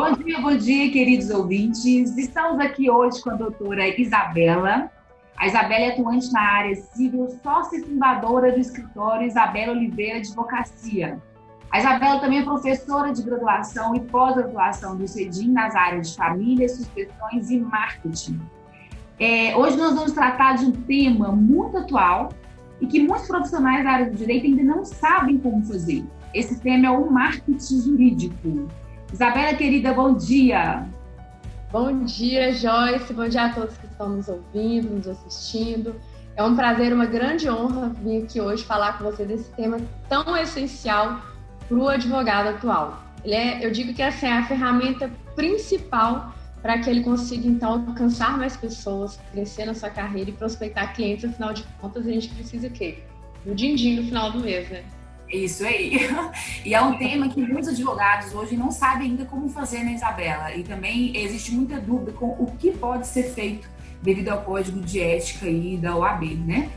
Bom dia, bom dia, queridos ouvintes. Estamos aqui hoje com a doutora Isabela. A Isabela é atuante na área civil, sócia e fundadora do escritório Isabela Oliveira Advocacia. A Isabela também é professora de graduação e pós-graduação do CEDIM nas áreas de família, sucessões e marketing. É, hoje nós vamos tratar de um tema muito atual e que muitos profissionais da área do direito ainda não sabem como fazer. Esse tema é o marketing jurídico. Isabela, querida, bom dia. Bom dia, Joyce. Bom dia a todos que estão nos ouvindo, nos assistindo. É um prazer, uma grande honra vir aqui hoje falar com você desse tema tão essencial para o advogado atual. Ele é, eu digo que essa é a ferramenta principal para que ele consiga, então, alcançar mais pessoas, crescer na sua carreira e prospectar clientes. Afinal de contas, a gente precisa o quê? Do din-din no final do mês, né? Isso aí. E é um tema que muitos advogados hoje não sabem ainda como fazer, né, Isabela? E também existe muita dúvida com o que pode ser feito devido ao código de ética aí da OAB, né?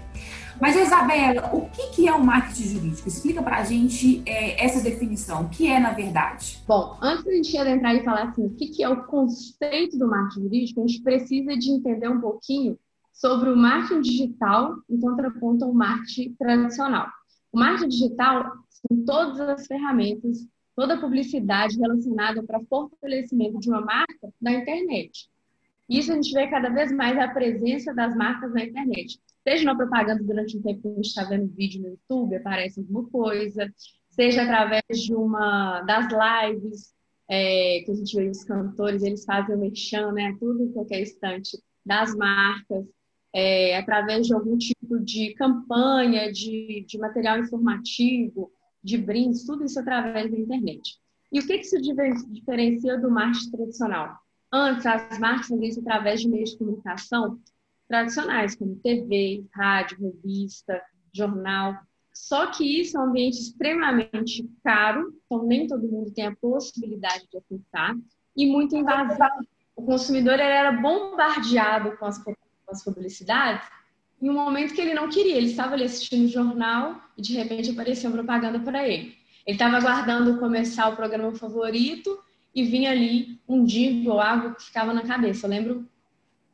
Mas, Isabela, o que, que é o marketing jurídico? Explica para a gente é, essa definição. O que é, na verdade? Bom, antes de a gente adentrar e falar assim, o que, que é o conceito do marketing jurídico, a gente precisa de entender um pouquinho sobre o marketing digital em contraponto ao marketing tradicional. O marketing digital são todas as ferramentas, toda a publicidade relacionada para fortalecimento de uma marca na internet. Isso a gente vê cada vez mais a presença das marcas na internet seja na propaganda durante um tempo que a gente está vendo vídeo no YouTube, aparece alguma coisa, seja através de uma das lives é, que a gente vê os cantores, eles fazem o mexão, né? Tudo em qualquer instante das marcas, é, através de algum tipo de campanha, de, de material informativo, de brindes, tudo isso através da internet. E o que, que se diferencia do marketing tradicional? Antes, as marcas faziam isso através de meios de comunicação tradicionais, como TV, rádio, revista, jornal. Só que isso é um ambiente extremamente caro, então nem todo mundo tem a possibilidade de acessar, e muito invasivo. O consumidor era bombardeado com as, as publicidades em um momento que ele não queria. Ele estava ali assistindo o jornal e de repente apareceu uma propaganda para ele. Ele estava aguardando começar o programa favorito e vinha ali um jingle ou algo que ficava na cabeça. Eu lembro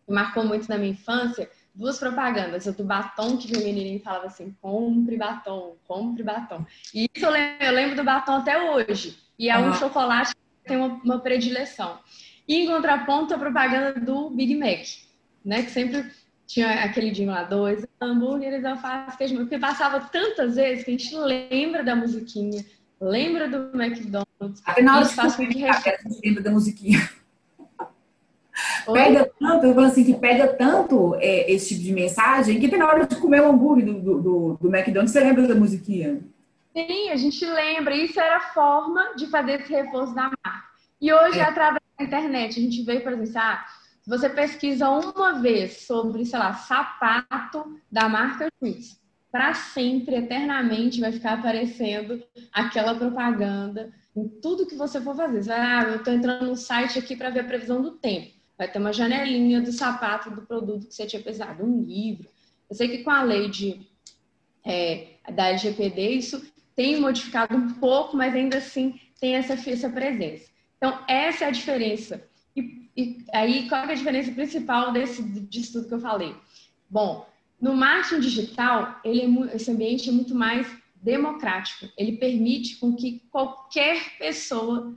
marcou muito na minha infância, duas propagandas. A do batom, que o menininho falava assim, compre batom, compre batom. E isso eu lembro, eu lembro do batom até hoje. E é uhum. um chocolate que tem uma, uma predileção. E em contraponto, a propaganda do Big Mac, né? Que sempre tinha aquele dia lá, dois hambúrgueres, alface, queijo, porque passava tantas vezes que a gente lembra da musiquinha, lembra do McDonald's. Até na hora de faz com que a gente lembra da musiquinha. Pega tanto, eu falo assim, que pega tanto é, esse tipo de mensagem que até na hora de comer o hambúrguer do, do, do, do McDonald's, você lembra da musiquinha? Sim, a gente lembra. Isso era a forma de fazer esse reforço da marca. E hoje, é. através da internet, a gente veio, por exemplo, ah, você pesquisa uma vez sobre, sei lá, sapato da marca X, para sempre, eternamente, vai ficar aparecendo aquela propaganda em tudo que você for fazer. Você vai, ah, eu estou entrando no site aqui para ver a previsão do tempo vai ter uma janelinha do sapato do produto que você tinha pesado, um livro. Eu sei que com a lei de, é, da LGPD isso tem modificado um pouco, mas ainda assim tem essa, essa presença. Então, essa é a diferença. E, e aí, qual é a diferença principal desse, disso tudo que eu falei? Bom, no marketing digital, ele é, esse ambiente é muito mais democrático. Ele permite com que qualquer pessoa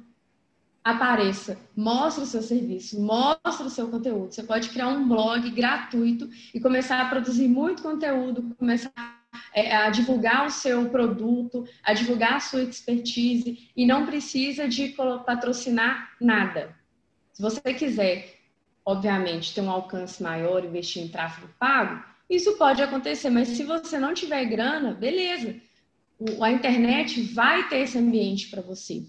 apareça, mostre o seu serviço, mostre o seu conteúdo. Você pode criar um blog gratuito e começar a produzir muito conteúdo, começar é, a divulgar o seu produto, a divulgar a sua expertise e não precisa de patrocinar nada. Se você quiser, obviamente, ter um alcance maior, investir em tráfego pago, isso pode acontecer, mas se você não tiver grana, beleza. A internet vai ter esse ambiente para você.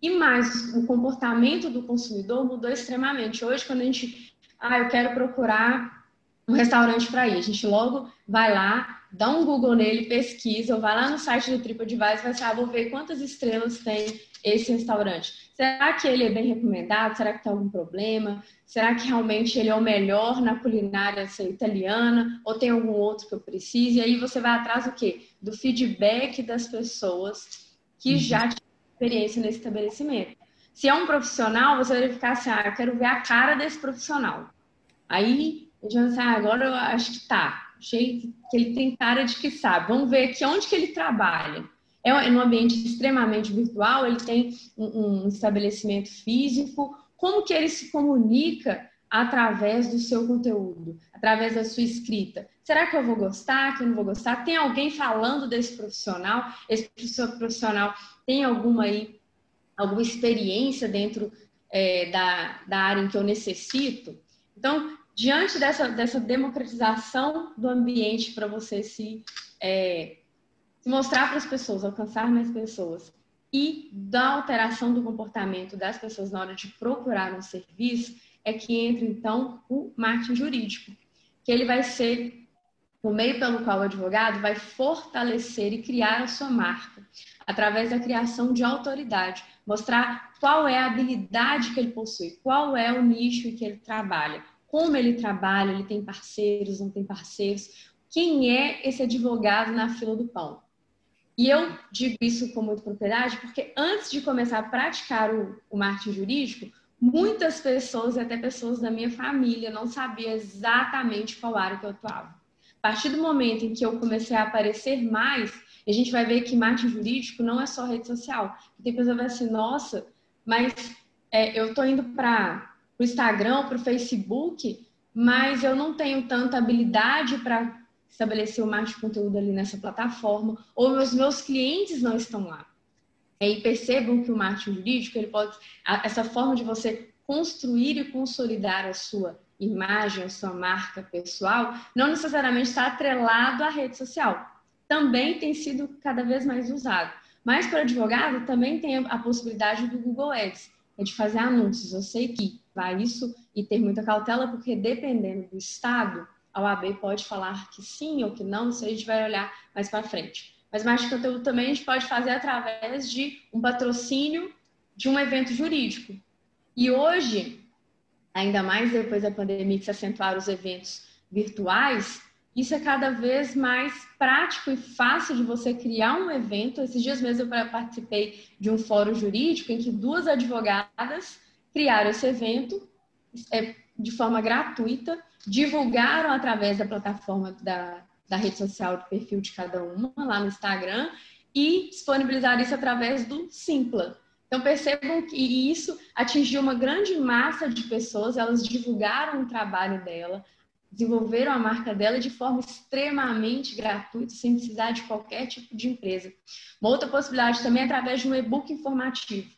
E mais, o comportamento do consumidor mudou extremamente. Hoje, quando a gente, ah, eu quero procurar um restaurante para ir, a gente logo vai lá, dá um Google nele, pesquisa, ou vai lá no site do TripAdvisor e vai saber, ah, vou ver quantas estrelas tem esse restaurante. Será que ele é bem recomendado? Será que tem algum problema? Será que realmente ele é o melhor na culinária ser italiana? Ou tem algum outro que eu precise? E aí você vai atrás do quê? Do feedback das pessoas que já experiência nesse estabelecimento. Se é um profissional, você vai ficar assim, ah, eu quero ver a cara desse profissional. Aí, a gente vai pensar, ah, agora eu acho que tá, achei que ele tem cara de que sabe. Vamos ver aqui onde que ele trabalha. É num ambiente extremamente virtual, ele tem um, um estabelecimento físico, como que ele se comunica através do seu conteúdo, através da sua escrita. Será que eu vou gostar, que eu não vou gostar? Tem alguém falando desse profissional? Esse profissional tem alguma aí, alguma experiência dentro é, da, da área em que eu necessito? Então, diante dessa, dessa democratização do ambiente para você se, é, se mostrar para as pessoas, alcançar mais pessoas, e da alteração do comportamento das pessoas na hora de procurar um serviço, é que entra então o marketing jurídico, que ele vai ser o meio pelo qual o advogado vai fortalecer e criar a sua marca, através da criação de autoridade, mostrar qual é a habilidade que ele possui, qual é o nicho em que ele trabalha, como ele trabalha, ele tem parceiros, não tem parceiros, quem é esse advogado na fila do pão. E eu digo isso com muita propriedade porque antes de começar a praticar o, o marketing jurídico, muitas pessoas, até pessoas da minha família, não sabiam exatamente qual área que eu atuava. A partir do momento em que eu comecei a aparecer mais, a gente vai ver que marketing jurídico não é só rede social. Tem pessoa que vai assim, nossa, mas é, eu estou indo para o Instagram, para o Facebook, mas eu não tenho tanta habilidade para estabelecer o marketing de conteúdo ali nessa plataforma, ou os meus clientes não estão lá. E percebam que o marketing jurídico, ele pode, essa forma de você construir e consolidar a sua imagem, a sua marca pessoal, não necessariamente está atrelado à rede social. Também tem sido cada vez mais usado. Mas para advogado também tem a possibilidade do Google Ads, é de fazer anúncios. Eu sei que vai isso e ter muita cautela, porque dependendo do estado, a OAB pode falar que sim ou que não, isso a gente vai olhar mais para frente. Mas mais conteúdo também a gente pode fazer através de um patrocínio de um evento jurídico. E hoje, ainda mais depois da pandemia que se acentuaram os eventos virtuais, isso é cada vez mais prático e fácil de você criar um evento. Esses dias mesmo eu participei de um fórum jurídico em que duas advogadas criaram esse evento é, de forma gratuita, divulgaram através da plataforma da, da rede social do perfil de cada uma, lá no Instagram, e disponibilizar isso através do Simpla. Então percebam que isso atingiu uma grande massa de pessoas, elas divulgaram o trabalho dela, desenvolveram a marca dela de forma extremamente gratuita, sem precisar de qualquer tipo de empresa. Uma outra possibilidade também é através de um e-book informativo.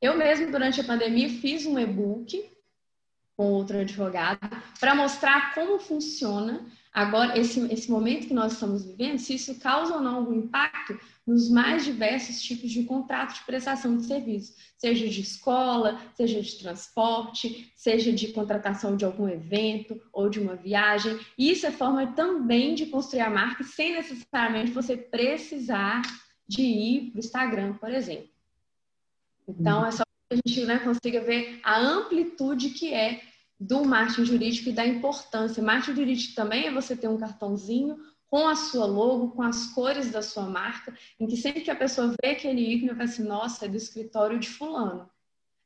Eu mesmo, durante a pandemia, fiz um e-book com outro advogado para mostrar como funciona Agora, esse, esse momento que nós estamos vivendo, se isso causa ou não algum impacto nos mais diversos tipos de contrato de prestação de serviço, seja de escola, seja de transporte, seja de contratação de algum evento ou de uma viagem. E isso é forma também de construir a marca sem necessariamente você precisar de ir para o Instagram, por exemplo. Então, é só a gente né, consiga ver a amplitude que é do marketing jurídico e da importância. Marketing jurídico também é você ter um cartãozinho com a sua logo, com as cores da sua marca, em que sempre que a pessoa vê aquele ícone, vai assim, nossa, é do escritório de fulano.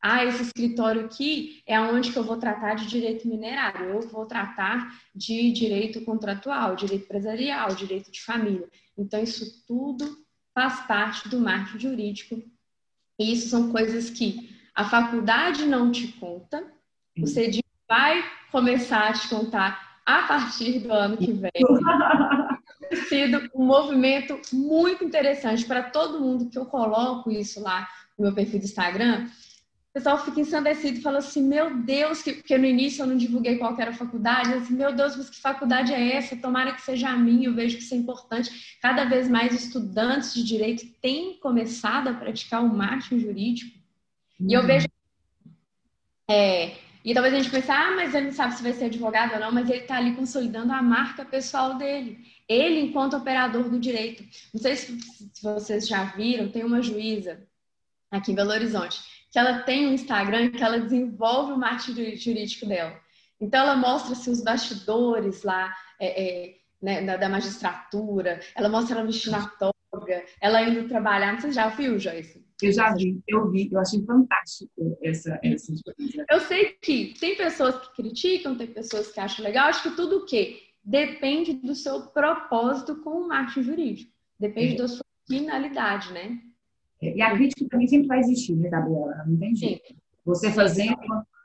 Ah, esse escritório aqui é onde que eu vou tratar de direito minerário, eu vou tratar de direito contratual, direito empresarial, direito de família. Então, isso tudo faz parte do marketing jurídico. E isso são coisas que a faculdade não te conta, você vai começar a te contar a partir do ano que vem. Tem sido um movimento muito interessante para todo mundo que eu coloco isso lá no meu perfil do Instagram. O pessoal fica ensandecido e fala assim: Meu Deus, que... porque no início eu não divulguei qual era a faculdade. Assim, Meu Deus, mas que faculdade é essa? Tomara que seja a minha. Eu vejo que isso é importante. Cada vez mais estudantes de direito têm começado a praticar o marketing jurídico. E eu uhum. vejo é, e talvez a gente pense, ah, mas ele não sabe se vai ser advogado ou não, mas ele está ali consolidando a marca pessoal dele. Ele, enquanto operador do direito. Não sei se, se vocês já viram, tem uma juíza aqui em Belo Horizonte, que ela tem um Instagram que ela desenvolve o marketing jurídico dela. Então, ela mostra-se os bastidores lá é, é, né, da, da, magistratura, ela mostra ela vestindo a toga, ela indo trabalhar. Não sei se já viu, Joyce? Eu já vi, eu vi, eu achei fantástico essa, essa coisa. Eu sei que tem pessoas que criticam, tem pessoas que acham legal, acho que tudo o quê? Depende do seu propósito com o marketing jurídico. Depende é. da sua finalidade, né? É, e a crítica também sempre vai existir, né, Gabriela? Não tem jeito. Sim. Você fazendo,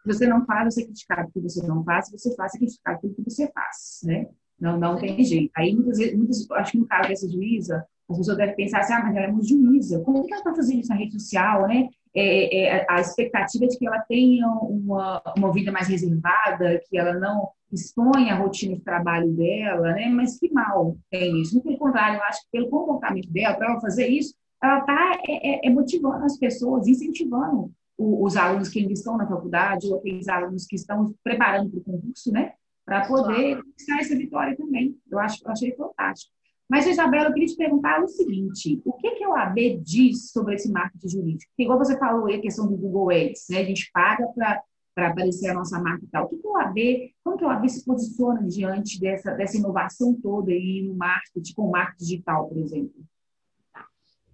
você não faz, você é criticado porque você não faz, você faz, você é criticado pelo que você faz, né? Não, não tem jeito. Aí, muitas vezes, muitas, acho que no caso dessa juíza, as pessoas devem pensar assim, ah, mas ela é uma juíza, como que ela está fazendo isso na rede social, né? É, é, a expectativa é de que ela tenha uma, uma vida mais reservada, que ela não exponha a rotina de trabalho dela, né? Mas que mal tem isso. Pelo contrário, eu acho que pelo comportamento dela, para ela fazer isso, ela está é, é, é, motivando as pessoas, incentivando o, os alunos que ainda estão na faculdade ou aqueles alunos que estão preparando para o concurso, né? Para poder conquistar essa vitória também. Eu acho, eu achei fantástico. Mas, Isabela, eu queria te perguntar o seguinte: o que, que o AB diz sobre esse marketing jurídico? Porque, igual você falou aí, a questão do Google Ads, né? A gente paga para aparecer a nossa marca e tal. O que, que o AB, como que o AB se posiciona diante dessa, dessa inovação toda aí no marketing, com o marketing digital, por exemplo?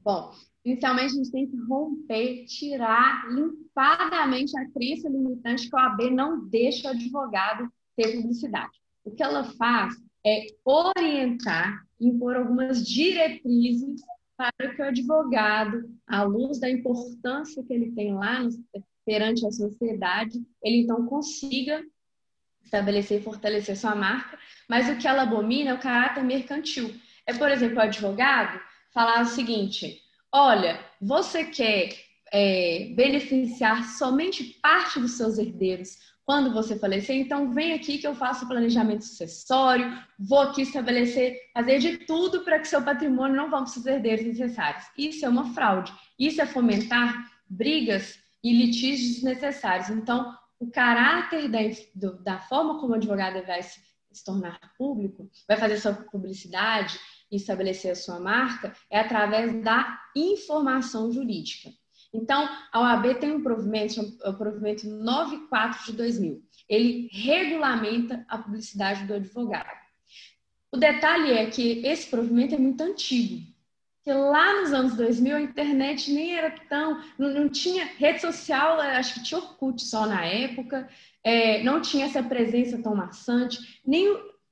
Bom, inicialmente a gente tem que romper, tirar limpadamente a crença limitante que o AB não deixa o advogado ter publicidade. O que ela faz é orientar, impor algumas diretrizes para que o advogado, à luz da importância que ele tem lá perante a sociedade, ele então consiga estabelecer e fortalecer sua marca, mas o que ela abomina é o caráter mercantil. É, por exemplo, o advogado falar o seguinte: olha, você quer é, beneficiar somente parte dos seus herdeiros quando você falecer, então vem aqui que eu faço planejamento sucessório, vou aqui estabelecer, fazer de tudo para que seu patrimônio não vá para os herdeiros necessários. Isso é uma fraude. Isso é fomentar brigas e litígios desnecessários. Então, o caráter da, do, da forma como o advogado vai se, se tornar público, vai fazer sua publicidade, e estabelecer a sua marca é através da informação jurídica. Então, a OAB tem um provimento, o provimento 94 de 2000. Ele regulamenta a publicidade do advogado. O detalhe é que esse provimento é muito antigo. Que lá nos anos 2000 a internet nem era tão, não, não tinha rede social, acho que tinha Orkut só na época, é, não tinha essa presença tão maçante, nem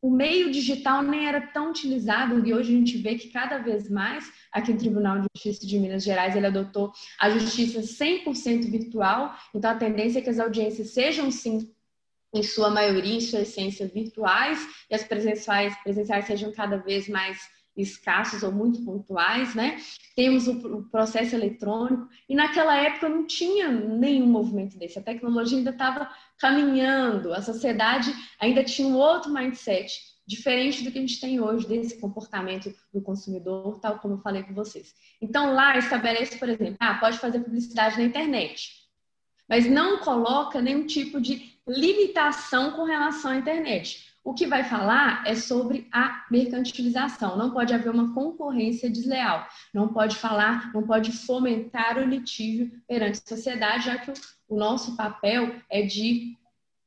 o meio digital nem era tão utilizado e hoje a gente vê que cada vez mais aqui no Tribunal de Justiça de Minas Gerais ele adotou a justiça 100% virtual, então a tendência é que as audiências sejam sim em sua maioria, em sua essência virtuais e as presenciais, presenciais sejam cada vez mais escassos ou muito pontuais, né? Temos o, processo eletrônico e naquela época não tinha nenhum movimento desse. A tecnologia ainda estava caminhando, a sociedade ainda tinha um outro mindset diferente do que a gente tem hoje desse comportamento do consumidor, tal como eu falei com vocês. Então lá estabelece, por exemplo, ah, pode fazer publicidade na internet, mas não coloca nenhum tipo de limitação com relação à internet. O que vai falar é sobre a mercantilização. Não pode haver uma concorrência desleal. Não pode falar, não pode fomentar o litígio perante a sociedade, já que o nosso papel é de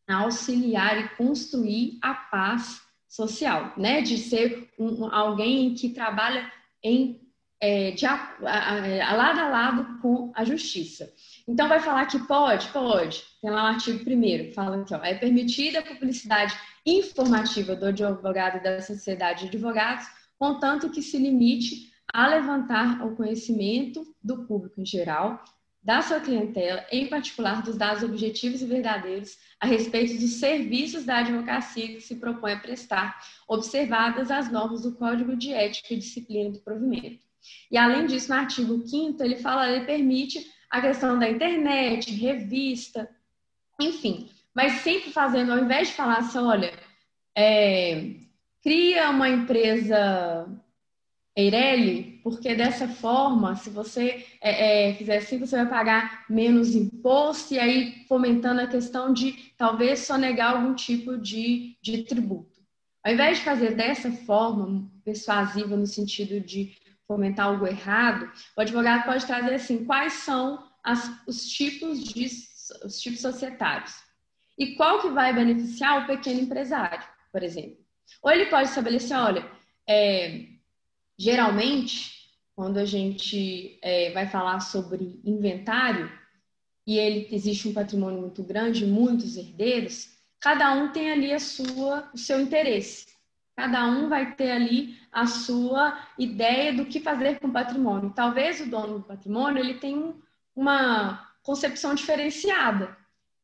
auxiliar e construir a paz social, né? De ser um, alguém que trabalha em é, de, a, a, a, lado a lado com a justiça. Então, vai falar que pode? Pode. Tem lá o artigo primeiro fala que ó, é permitida a publicidade informativa do advogado e da sociedade de advogados, contanto que se limite a levantar o conhecimento do público em geral, da sua clientela, em particular dos dados objetivos e verdadeiros a respeito dos serviços da advocacia que se propõe a prestar, observadas as normas do Código de Ética e Disciplina do Provimento. E além disso, no artigo 5 ele fala, ele permite a questão da internet, revista, enfim, mas sempre fazendo, ao invés de falar assim, olha, é, cria uma empresa Eireli, porque dessa forma, se você é, é, fizer assim, você vai pagar menos imposto e aí fomentando a questão de talvez sonegar algum tipo de, de tributo. Ao invés de fazer dessa forma persuasiva no sentido de fomentar algo errado, o advogado pode trazer assim, quais são as, os tipos de os tipos societários. E qual que vai beneficiar o pequeno empresário, por exemplo? Ou ele pode estabelecer, olha, é, geralmente, quando a gente é, vai falar sobre inventário, e ele existe um patrimônio muito grande, muitos herdeiros, cada um tem ali a sua, o seu interesse. Cada um vai ter ali a sua ideia do que fazer com o patrimônio. Talvez o dono do patrimônio ele tenha uma concepção diferenciada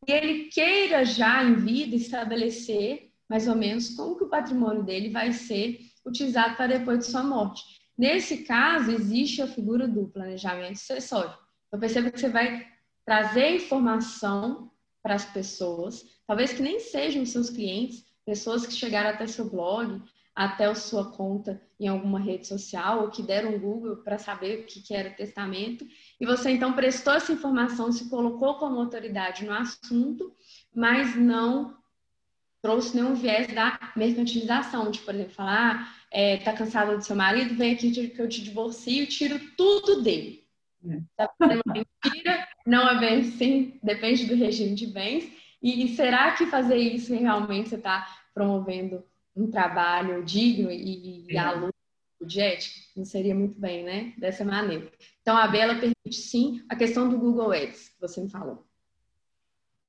e ele queira já em vida estabelecer mais ou menos como que o patrimônio dele vai ser utilizado para depois de sua morte. Nesse caso, existe a figura do planejamento sucessório. Eu percebo que você vai trazer informação para as pessoas, talvez que nem sejam seus clientes, pessoas que chegaram até seu blog, até a sua conta em alguma rede social, ou que deram um Google para saber o que era testamento, e você então prestou essa informação, se colocou como autoridade no assunto, mas não trouxe nenhum viés da mercantilização, de, por exemplo, falar, ah, é, tá cansado do seu marido, vem aqui que eu te divorcio e tiro tudo dele. É. Tá fazendo uma mentira, não é bem assim, depende do regime de bens. E, e será que fazer isso realmente você está promovendo um trabalho digno e, e à luz de ética? Não seria muito bem, né? Dessa maneira. Então, a Bela permite sim a questão do Google Ads, que você me falou.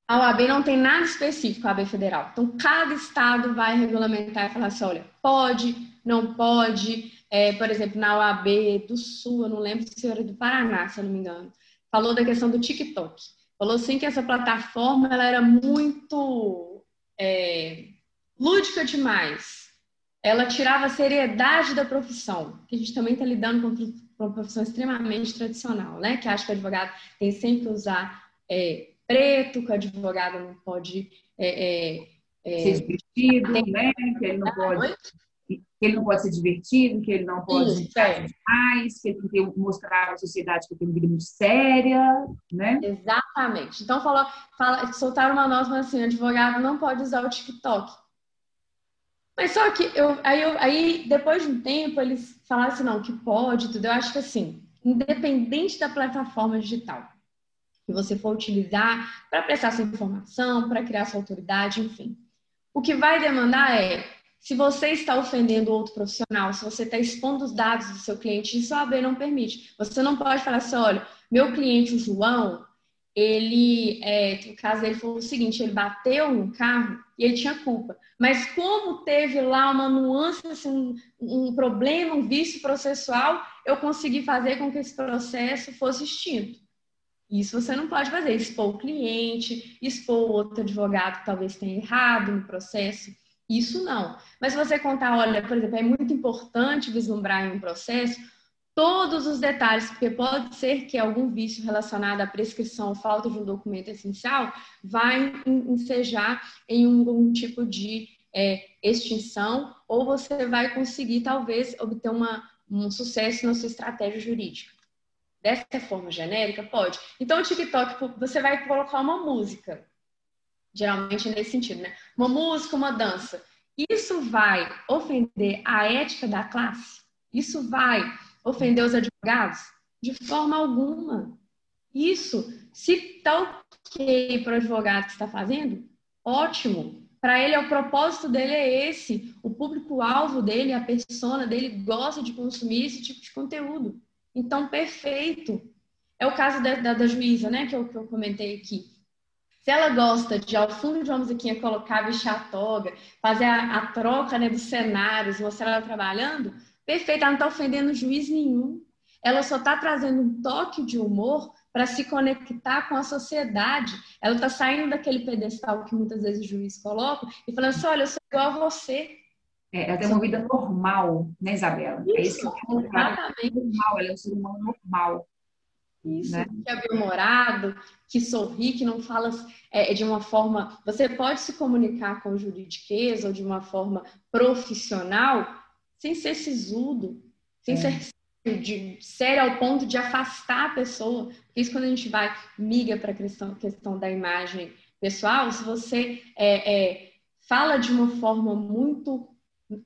A OAB não tem nada específico, a OAB federal. Então, cada estado vai regulamentar e falar assim: olha, pode, não pode. É, por exemplo, na OAB do Sul, eu não lembro se era do Paraná, se eu não me engano, falou da questão do TikTok. Falou sim que essa plataforma ela era muito é, lúdica demais. Ela tirava a seriedade da profissão, que a gente também está lidando com uma profissão extremamente tradicional, né? Que acha que o advogado tem sempre que usar é, preto, que o advogado não pode é, é, é ser divertido, né? Que ele não pode que ele não pode ser divertido, que ele não pode Isso, é. demais, que ele tem que mostrar à sociedade que tem uma vida muito séria, né? Exatamente. Então falou, fala, soltaram uma nota assim, advogado não pode usar o TikTok. Mas só que eu aí, eu, aí depois de um tempo eles falaram assim, não, que pode, tudo. Eu acho que assim, independente da plataforma digital que você for utilizar para prestar sua informação, para criar sua autoridade, enfim. O que vai demandar é se você está ofendendo outro profissional, se você está expondo os dados do seu cliente, isso a AB não permite. Você não pode falar assim, olha, meu cliente, o João, ele, é, no caso ele falou o seguinte, ele bateu no carro e ele tinha culpa. Mas como teve lá uma nuance, assim, um, um problema, um vício processual, eu consegui fazer com que esse processo fosse extinto. Isso você não pode fazer, expor o cliente, expor o outro advogado que talvez tenha errado no processo. Isso não. Mas se você contar, olha, por exemplo, é muito importante vislumbrar em um processo todos os detalhes, porque pode ser que algum vício relacionado à prescrição ou falta de um documento essencial vai ensejar em um, tipo de é, extinção, ou você vai conseguir, talvez, obter uma, um sucesso na sua estratégia jurídica. Dessa forma genérica, pode. Então, o TikTok, você vai colocar uma música geralmente nesse sentido, né? Uma música, uma dança. Isso vai ofender a ética da classe? Isso vai ofender os advogados? De forma alguma. Isso, se está ok para o advogado que está fazendo, ótimo. Para ele, o propósito dele é esse. O público-alvo dele, a persona dele, gosta de consumir esse tipo de conteúdo. Então, perfeito. É o caso da, da, da juíza, né, que eu, que eu comentei aqui. Se ela gosta de, ao fundo de uma musiquinha, colocar, vestir a toga, fazer a, a troca né, dos cenários, mostrar ela trabalhando, perfeito, ela não está ofendendo juiz nenhum. Ela só está trazendo um toque de humor para se conectar com a sociedade. Ela está saindo daquele pedestal que muitas vezes o juiz coloca e falando assim: olha, eu sou igual a você. É, ela tem uma vida normal, né, Isabela? Isso, é isso que eu exatamente. Normal, ela é um ser humano normal. Isso, né? que é bem-humorado, que sorri, que não fala é, de uma forma. Você pode se comunicar com juridiquês ou de uma forma profissional sem ser sisudo, sem é. ser de, sério ao ponto de afastar a pessoa. Porque isso quando a gente vai, miga para a questão, questão da imagem pessoal, se você é, é, fala de uma forma muito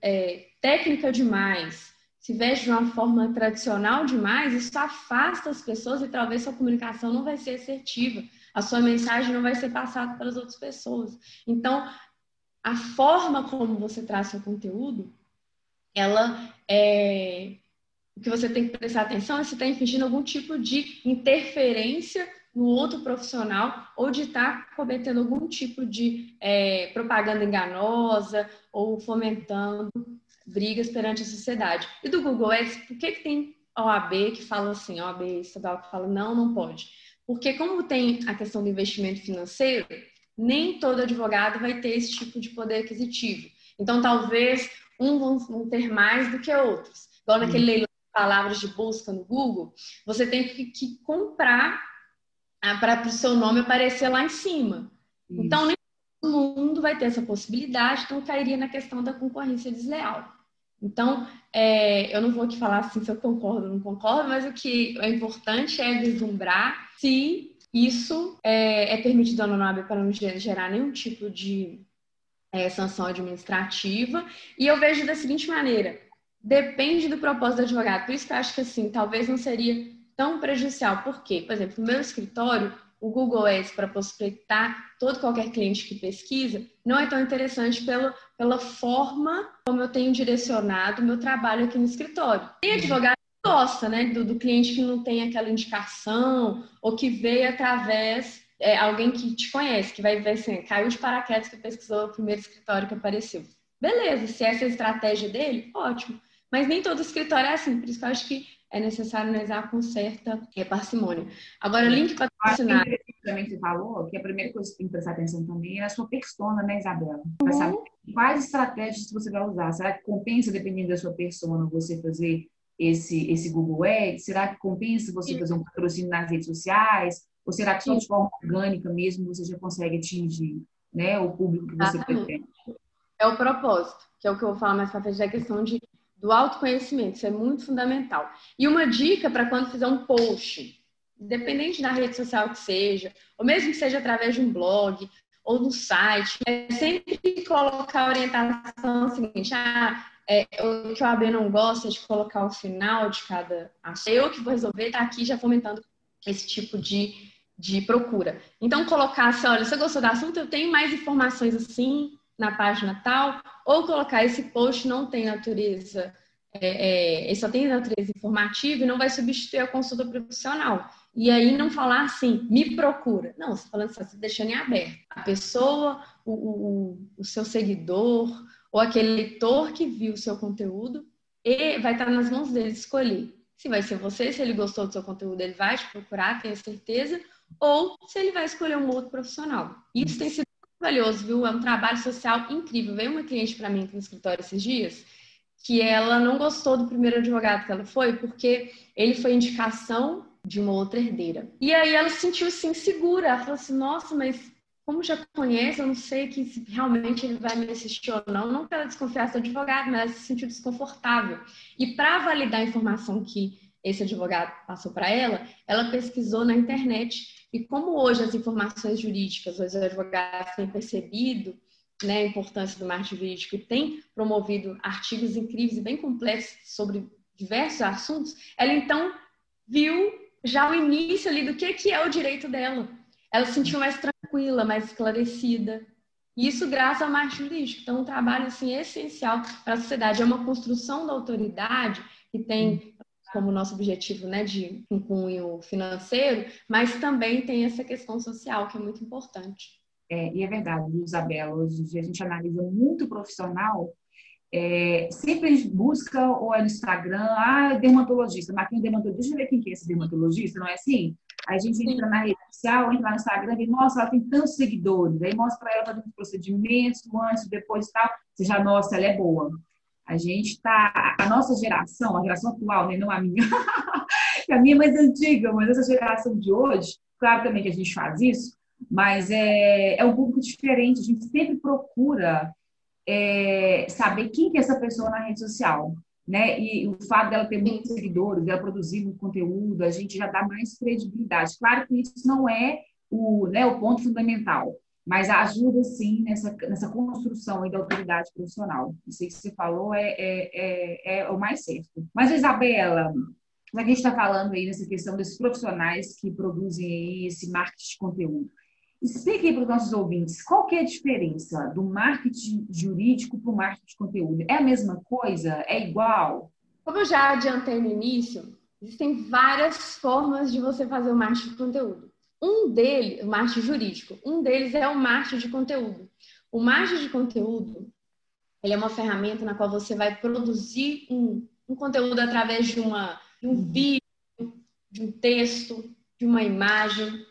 é, técnica demais, se veste de uma forma tradicional demais, isso afasta as pessoas e talvez sua comunicação não vai ser assertiva, a sua mensagem não vai ser passada para as outras pessoas. Então, a forma como você traz seu conteúdo, ela é, o que você tem que prestar atenção é se está infringindo algum tipo de interferência no outro profissional ou de estar tá cometendo algum tipo de é, propaganda enganosa ou fomentando brigas perante a sociedade. E do Google Ads, por que, que tem OAB que fala assim, OAB estadual que fala não, não pode? Porque como tem a questão do investimento financeiro, nem todo advogado vai ter esse tipo de poder aquisitivo. Então, talvez um vão ter mais do que outros. Igual naquele leilão de palavras de busca no Google, você tem que, que comprar ah, para o seu nome aparecer lá em cima. Isso. Então, nem todo mundo vai ter essa possibilidade, então cairia na questão da concorrência desleal. Então, é, eu não vou aqui falar assim se eu concordo ou não concordo, mas o que é importante é vislumbrar se isso é, é permitido na OAB para não gerar nenhum tipo de é, sanção administrativa. E eu vejo da seguinte maneira: depende do propósito do advogado. Por isso que eu acho que assim, talvez não seria tão prejudicial. Por quê? Por exemplo, no meu escritório, o Google Ads para prospectar todo qualquer cliente que pesquisa não é tão interessante pelo, pela forma como eu tenho direcionado o meu trabalho aqui no escritório. Tem advogado que gosta, né, do, do cliente que não tem aquela indicação ou que veio através é, alguém que te conhece, que vai ver assim, caiu de paraquedas que pesquisou o primeiro escritório que apareceu. Beleza, se essa é a estratégia dele, ótimo. Mas nem todo escritório é assim, por isso que eu acho que é necessário analisar com certa é, parcimônia. Agora, link patrocinado. Também você falou que a primeira coisa que tem que prestar atenção também é a sua persona, né, Isabela? Uhum. saber quais estratégias você vai usar. Será que compensa, dependendo da sua persona, você fazer esse, esse Google Ads? Será que compensa você fazer um patrocínio nas redes sociais? Ou será que só de forma orgânica mesmo você já consegue atingir né, o público que você pretende? É o propósito, que é o que eu vou falar mais para frente, é a questão de do autoconhecimento, isso é muito fundamental. E uma dica para quando fizer um post, independente da rede social que seja, ou mesmo que seja através de um blog ou no site, é sempre colocar a orientação seguinte: ah, é, o que o AB não gosta de colocar o final de cada assunto. Eu que vou resolver, tá aqui já fomentando esse tipo de, de procura. Então, colocar assim, olha, você gostou do assunto, eu tenho mais informações assim, na página tal, ou colocar esse post não tem natureza, é, é, só tem natureza informativa e não vai substituir a consulta profissional. E aí não falar assim, me procura. Não, você tá falando assim, deixando em aberto. A pessoa, o, o, o seu seguidor, ou aquele leitor que viu o seu conteúdo, e vai estar nas mãos dele escolher. Se vai ser você, se ele gostou do seu conteúdo, ele vai te procurar, tenha certeza, ou se ele vai escolher um outro profissional. Isso tem sido valioso, viu? É um trabalho social incrível. Veio uma cliente para mim aqui no escritório esses dias que ela não gostou do primeiro advogado que ela foi porque ele foi indicação de uma outra herdeira. E aí ela se sentiu assim insegura. Ela falou assim: "Nossa, mas como já conhece, eu não sei que se realmente ele vai me assistir ou não. Não pela desconfiança do advogado, mas ela se sentiu desconfortável. E para validar a informação que esse advogado passou para ela, ela pesquisou na internet. E como hoje as informações jurídicas, os advogados têm percebido né, a importância do marketing jurídico e têm promovido artigos incríveis e bem complexos sobre diversos assuntos, ela então viu já o início ali do que, que é o direito dela. Ela se sentiu mais tranquila, mais esclarecida. E isso graças ao marketing jurídico. Então, um trabalho assim, essencial para a sociedade. É uma construção da autoridade que tem como nosso objetivo né, de um cunho financeiro, mas também tem essa questão social que é muito importante. É, e é verdade, Isabela, hoje a gente analisa muito profissional, é, sempre busca ou é no Instagram, ah, dermatologista, marquei um dermatologista, deixa eu ver quem que é esse dermatologista, não é assim? Aí a gente entra na rede social, entra no Instagram e nossa, ela tem tantos seguidores, aí mostra para ela fazendo procedimentos, antes, depois e tal, você já, nossa, ela é boa. A gente está, a nossa geração, a geração atual, né, não a minha, a minha é mais antiga, mas essa geração de hoje, claro também que a gente faz isso, mas é, é um público diferente, a gente sempre procura é, saber quem que é essa pessoa na rede social, né? E o fato dela ter muitos seguidores, dela produzir muito conteúdo, a gente já dá mais credibilidade. Claro que isso não é o, né, o ponto fundamental, mas ajuda sim nessa, nessa construção da autoridade profissional. Isso que você falou é, é, é, é o mais certo. Mas, Isabela, já que a gente está falando aí nessa questão desses profissionais que produzem esse marketing de conteúdo, explique para os nossos ouvintes qual que é a diferença do marketing jurídico para o marketing de conteúdo. É a mesma coisa? É igual? Como eu já adiantei no início, existem várias formas de você fazer o marketing de conteúdo. Um deles, o marketing jurídico, um deles é o marketing de conteúdo. O marketing de conteúdo, ele é uma ferramenta na qual você vai produzir um, um conteúdo através de, uma, de um vídeo, de um texto, de uma imagem,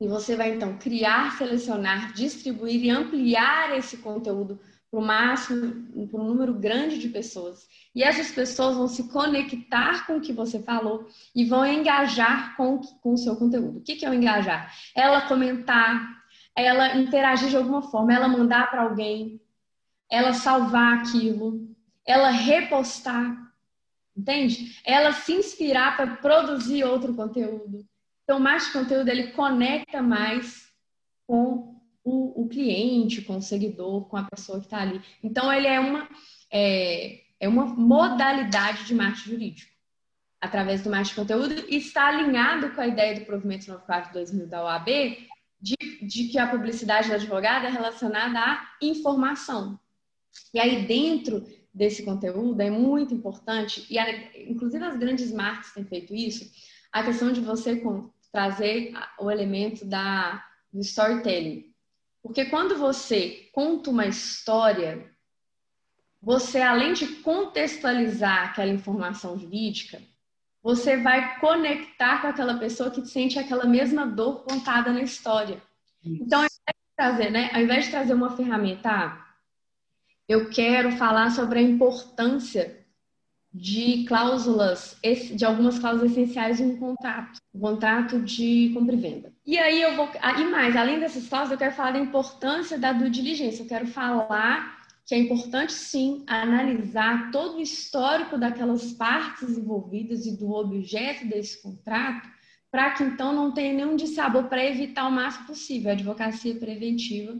e você vai então criar, selecionar, distribuir e ampliar esse conteúdo para o máximo, para um número grande de pessoas. E essas pessoas vão se conectar com o que você falou e vão engajar com, com o seu conteúdo. O que, que é o engajar? Ela comentar, ela interagir de alguma forma, ela mandar para alguém, ela salvar aquilo, ela repostar, entende? Ela se inspirar para produzir outro conteúdo. Então, mais conteúdo ele conecta mais com o, o cliente, com o seguidor, com a pessoa que está ali. Então, ele é uma, é, é uma modalidade de marketing jurídico através do marketing conteúdo e está alinhado com a ideia do provimento 94-2000 da OAB de, de que a publicidade do advogado é relacionada à informação. E aí, dentro desse conteúdo, é muito importante, e inclusive as grandes marcas têm feito isso, a questão de você trazer o elemento da, do storytelling. Porque quando você conta uma história, você, além de contextualizar aquela informação jurídica, você vai conectar com aquela pessoa que sente aquela mesma dor contada na história. Isso. Então, ao invés, de trazer, né, ao invés de trazer uma ferramenta, ah, eu quero falar sobre a importância de cláusulas, de algumas cláusulas essenciais em um contrato, um contrato de compra e venda. E aí eu vou, ah, e mais, além dessas cláusulas, eu quero falar da importância da due diligência. Eu quero falar que é importante sim analisar todo o histórico daquelas partes envolvidas e do objeto desse contrato, para que então não tenha nenhum dissabor para evitar o máximo possível a advocacia preventiva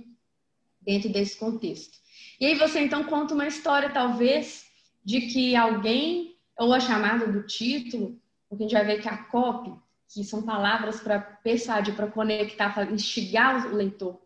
dentro desse contexto. E aí você então conta uma história, talvez, de que alguém, ou a chamada do título, porque a gente vai ver que a copy, que são palavras para persuadir, para conectar, para instigar o leitor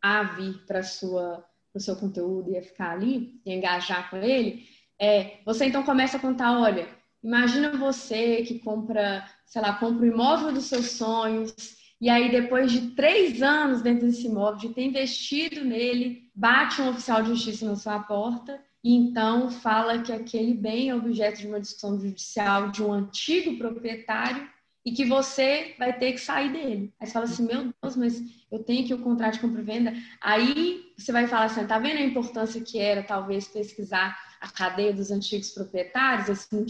a vir para o seu conteúdo e a ficar ali e engajar com ele, é, você então começa a contar, olha, imagina você que compra, sei lá, compra o imóvel dos seus sonhos, e aí depois de três anos dentro desse imóvel, de ter investido nele, bate um oficial de justiça na sua porta e então fala que aquele bem é objeto de uma discussão judicial de um antigo proprietário e que você vai ter que sair dele. Aí você fala assim, meu Deus, mas eu tenho aqui o contrato de compra e venda. Aí você vai falar assim, tá vendo a importância que era talvez pesquisar a cadeia dos antigos proprietários, assim,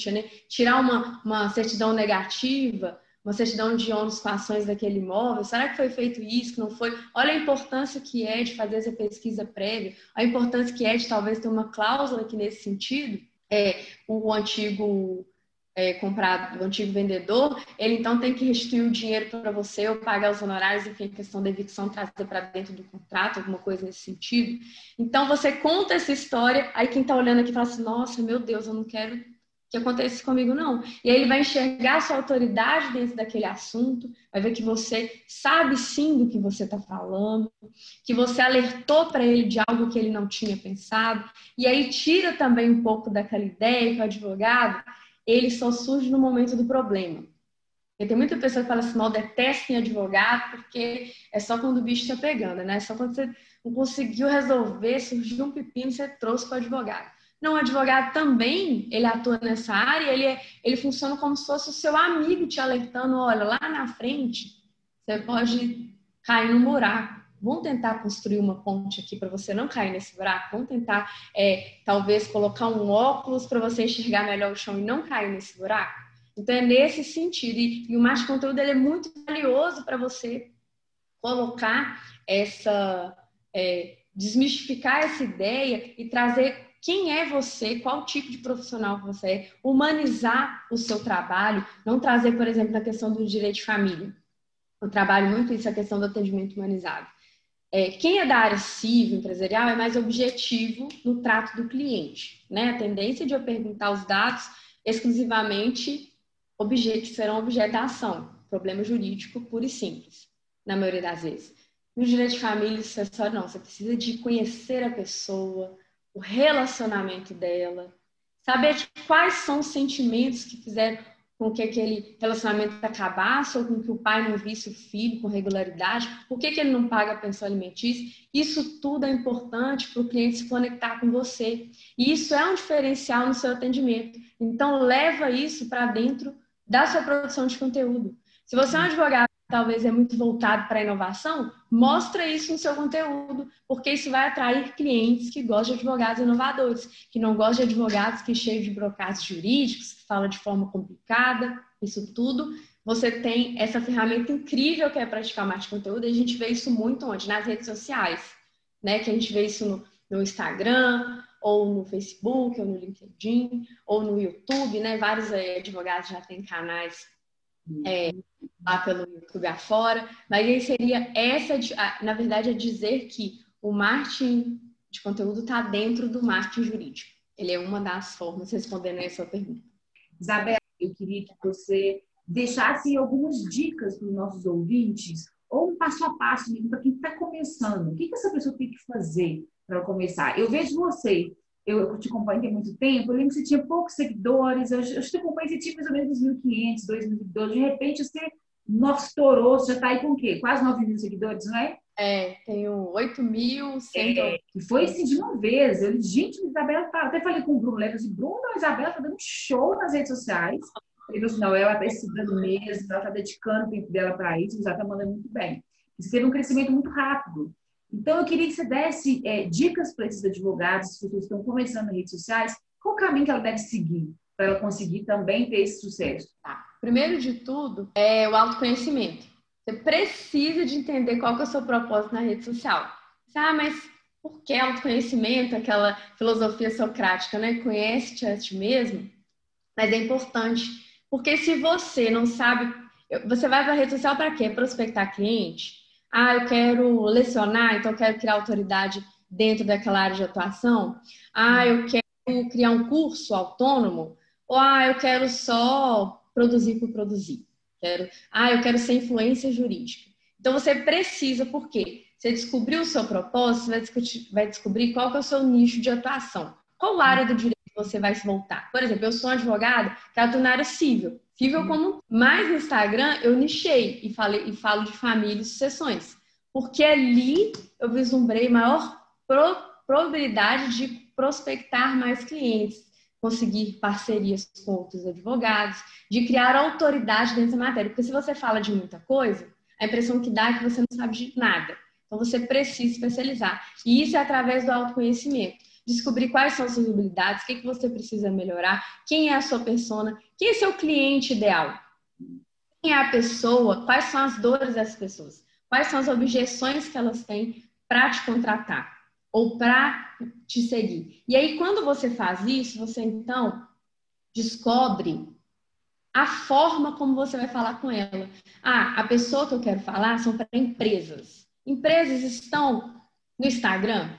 tirar uma, uma certidão negativa, uma certidão de ônus com ações daquele imóvel? Será que foi feito isso, que não foi? Olha a importância que é de fazer essa pesquisa prévia, a importância que é de talvez ter uma cláusula aqui nesse sentido. É, o antigo é, comprado, o antigo vendedor, ele então tem que restituir o dinheiro para você ou pagar os honorários, enfim, questão da evicção, trazer para dentro do contrato, alguma coisa nesse sentido. Então você conta essa história, aí quem está olhando aqui fala assim, nossa, meu Deus, eu não quero que aconteça comigo, não. E aí ele vai enxergar a sua autoridade dentro daquele assunto, vai ver que você sabe sim do que você está falando, que você alertou para ele de algo que ele não tinha pensado, e aí tira também um pouco daquela ideia que o advogado, ele só surge no momento do problema. Porque tem muita pessoa que fala assim, mal detestem advogado, porque é só quando o bicho está pegando, né? É só quando você não conseguiu resolver, surgiu um pepino, você trouxe para o advogado. Não, o advogado também, ele atua nessa área, ele, é, ele funciona como se fosse o seu amigo te alertando, olha, lá na frente você pode cair num buraco. Vamos tentar construir uma ponte aqui para você não cair nesse buraco. Vamos tentar, é, talvez, colocar um óculos para você enxergar melhor o chão e não cair nesse buraco. Então, é nesse sentido. E, e o mais conteúdo ele é muito valioso para você colocar essa. É, desmistificar essa ideia e trazer quem é você, qual tipo de profissional você é, humanizar o seu trabalho, não trazer, por exemplo, na questão do direito de família. Eu trabalho muito isso, a questão do atendimento humanizado. É, quem é da área civil, empresarial, é mais objetivo no trato do cliente. Né? A tendência de eu perguntar os dados exclusivamente objeto, serão objeto da ação, problema jurídico puro e simples, na maioria das vezes. No direito de família, isso é só não, você precisa de conhecer a pessoa, o relacionamento dela. saber quais são os sentimentos que fizeram com que aquele relacionamento acabasse ou com que o pai não visse o filho com regularidade, por que, que ele não paga a pensão alimentícia. Isso tudo é importante para o cliente se conectar com você. E isso é um diferencial no seu atendimento. Então, leva isso para dentro da sua produção de conteúdo. Se você é um advogado talvez é muito voltado para a inovação, mostra isso no seu conteúdo, porque isso vai atrair clientes que gostam de advogados inovadores, que não gostam de advogados que cheios de brocados jurídicos, que falam de forma complicada, isso tudo. Você tem essa ferramenta incrível que é praticar de conteúdo, e a gente vê isso muito onde? Nas redes sociais, né? Que a gente vê isso no, no Instagram, ou no Facebook, ou no LinkedIn, ou no YouTube, né? Vários é, advogados já têm canais é, lá pelo YouTube afora, mas aí seria essa, na verdade, é dizer que o marketing de conteúdo está dentro do marketing jurídico. Ele é uma das formas, respondendo a essa pergunta. Isabela, eu queria que você deixasse algumas dicas para os nossos ouvintes, ou um passo a passo para quem está começando. O que, que essa pessoa tem que fazer para começar? Eu vejo você eu, eu te acompanho há muito tempo, eu lembro que você tinha poucos seguidores, eu, eu te acompanho, você tinha mais ou menos 1.500, 2.000 seguidores, de repente você, nossa, estourou, você já está aí com o quê? Quase 9 mil seguidores, não é? É, tenho 8 mil. É, e foi assim de uma vez. Eu, gente, a Isabela tá. Até falei com o Bruno Lemos, assim, Bruno, a Isabela está dando show nas redes sociais. Ele falou não, ela está estudando mesmo, ela está dedicando o tempo dela para isso, ela está mandando muito bem. Você teve um crescimento muito rápido. Então, eu queria que você desse é, dicas para esses advogados, que estão começando nas redes sociais, qual o caminho que ela deve seguir para ela conseguir também ter esse sucesso? Tá. Primeiro de tudo, é o autoconhecimento. Você precisa de entender qual que é o seu propósito na rede social. Ah, mas por que autoconhecimento? Aquela filosofia socrática, né? Conhece-te a ti mesmo. Mas é importante, porque se você não sabe... Você vai para a rede social para quê? Prospectar cliente? Ah, eu quero lecionar, então eu quero criar autoridade dentro daquela área de atuação. Ah, eu quero criar um curso autônomo. Ou ah, eu quero só produzir por produzir. Quero, ah, eu quero ser influência jurídica. Então você precisa, por quê? Você descobriu o seu propósito, vai, discutir, vai descobrir qual é o seu nicho de atuação. Qual área do direito você vai se voltar? Por exemplo, eu sou um advogada que atua na área civil. Civil como. Mas no Instagram eu nichei e, falei, e falo de família e sucessões. Porque ali eu vislumbrei maior pro, probabilidade de prospectar mais clientes, conseguir parcerias com outros advogados, de criar autoridade dentro da matéria. Porque se você fala de muita coisa, a impressão que dá é que você não sabe de nada. Então você precisa especializar. E isso é através do autoconhecimento descobrir quais são as suas habilidades, o que, que você precisa melhorar, quem é a sua persona, quem é seu cliente ideal, quem é a pessoa, quais são as dores dessas pessoas, quais são as objeções que elas têm para te contratar ou para te seguir. E aí, quando você faz isso, você então descobre a forma como você vai falar com ela. Ah, a pessoa que eu quero falar são para empresas. Empresas estão no Instagram?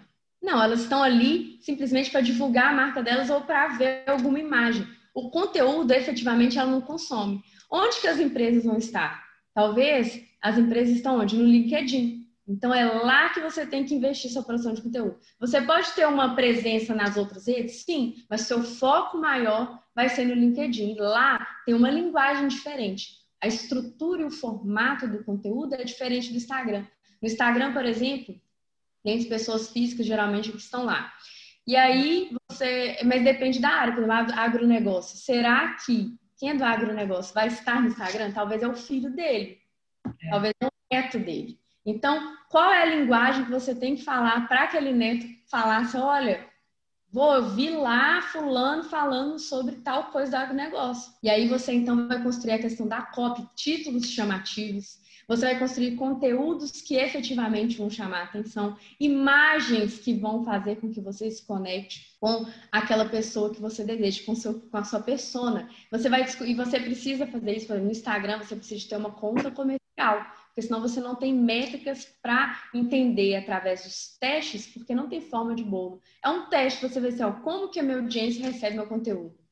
Não, elas estão ali simplesmente para divulgar a marca delas ou para ver alguma imagem. O conteúdo, efetivamente, ela não consome. Onde que as empresas vão estar? Talvez as empresas estão onde? No LinkedIn. Então é lá que você tem que investir sua produção de conteúdo. Você pode ter uma presença nas outras redes, sim, mas seu foco maior vai ser no LinkedIn. Lá tem uma linguagem diferente. A estrutura e o formato do conteúdo é diferente do Instagram. No Instagram, por exemplo, clientes, pessoas físicas, geralmente, que estão lá. E aí você. Mas depende da área, por exemplo, agronegócio. Será que quem é do agronegócio vai estar no Instagram? Talvez é o filho dele, é. talvez é o neto dele. Então, qual é a linguagem que você tem que falar para aquele neto falar assim, olha, vou ouvir lá fulano falando sobre tal coisa do agronegócio. E aí você então vai construir a questão da copy, títulos chamativos, você vai construir conteúdos que efetivamente vão chamar atenção, imagens que vão fazer com que você se conecte com aquela pessoa que você deseja, com, seu, com a sua persona. Você vai e você precisa fazer isso, exemplo, no Instagram, você precisa ter uma conta comercial, porque senão você não tem métricas para entender através dos testes, porque não tem forma de bolo. É um teste, você vai ser, ó, como que a minha audiência recebe meu conteúdo.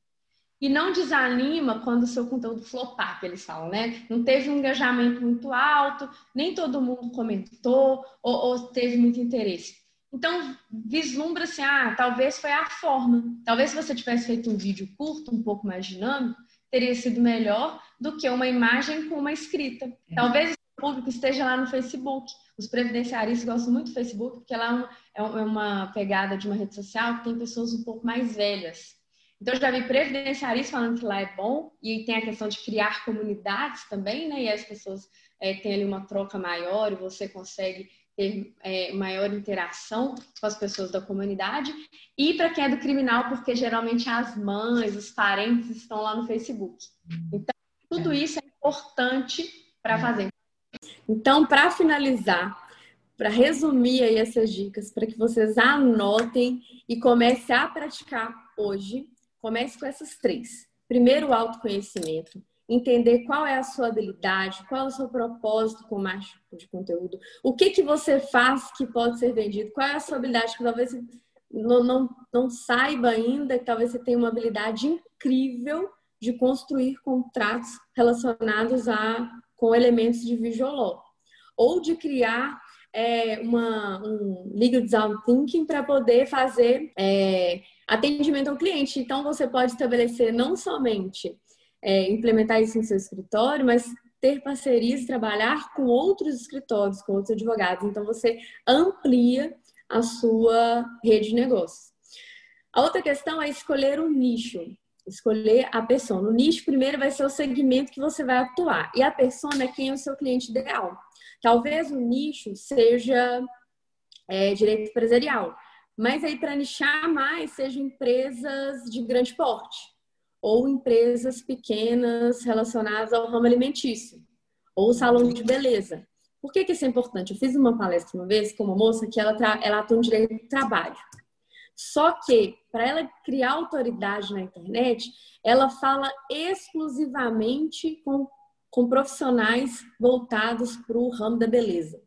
E não desanima quando o seu conteúdo flopar, que eles falam, né? Não teve um engajamento muito alto, nem todo mundo comentou ou, ou teve muito interesse. Então, vislumbra assim, ah, talvez foi a forma. Talvez se você tivesse feito um vídeo curto, um pouco mais dinâmico, teria sido melhor do que uma imagem com uma escrita. É. Talvez o público esteja lá no Facebook. Os previdenciaristas gostam muito do Facebook, porque lá é, é, é uma pegada de uma rede social que tem pessoas um pouco mais velhas. Então, eu já vi previdenciaristas falando que lá é bom, e tem a questão de criar comunidades também, né? E as pessoas é, têm ali uma troca maior e você consegue ter é, maior interação com as pessoas da comunidade. E para quem é do criminal, porque geralmente as mães, os parentes estão lá no Facebook. Então, tudo é. isso é importante para fazer. Então, para finalizar, para resumir aí essas dicas, para que vocês anotem e comecem a praticar hoje, comece com essas três. Primeiro, o autoconhecimento. Entender qual é a sua habilidade, qual é o seu propósito com marketing de conteúdo, o que que você faz que pode ser vendido, qual é a sua habilidade que talvez você não, não, não saiba ainda, que talvez você tenha uma habilidade incrível de construir contratos relacionados a com elementos de visual ou de criar é, uma, um legal design thinking para poder fazer é, atendimento ao cliente. Então, você pode estabelecer não somente é, implementar isso em seu escritório, mas ter parcerias, trabalhar com outros escritórios, com outros advogados. Então, você amplia a sua rede de negócios. A outra questão é escolher um nicho, escolher a pessoa. No nicho, primeiro vai ser o segmento que você vai atuar. E a pessoa é quem é o seu cliente ideal. Talvez o nicho seja é, direito empresarial, mas aí para nichar mais, seja empresas de grande porte ou empresas pequenas relacionadas ao ramo alimentício, ou salão de beleza. Por que, que isso é importante? Eu fiz uma palestra uma vez com uma moça que ela, ela atua no direito do trabalho. Só que, para ela criar autoridade na internet, ela fala exclusivamente com, com profissionais voltados para o ramo da beleza.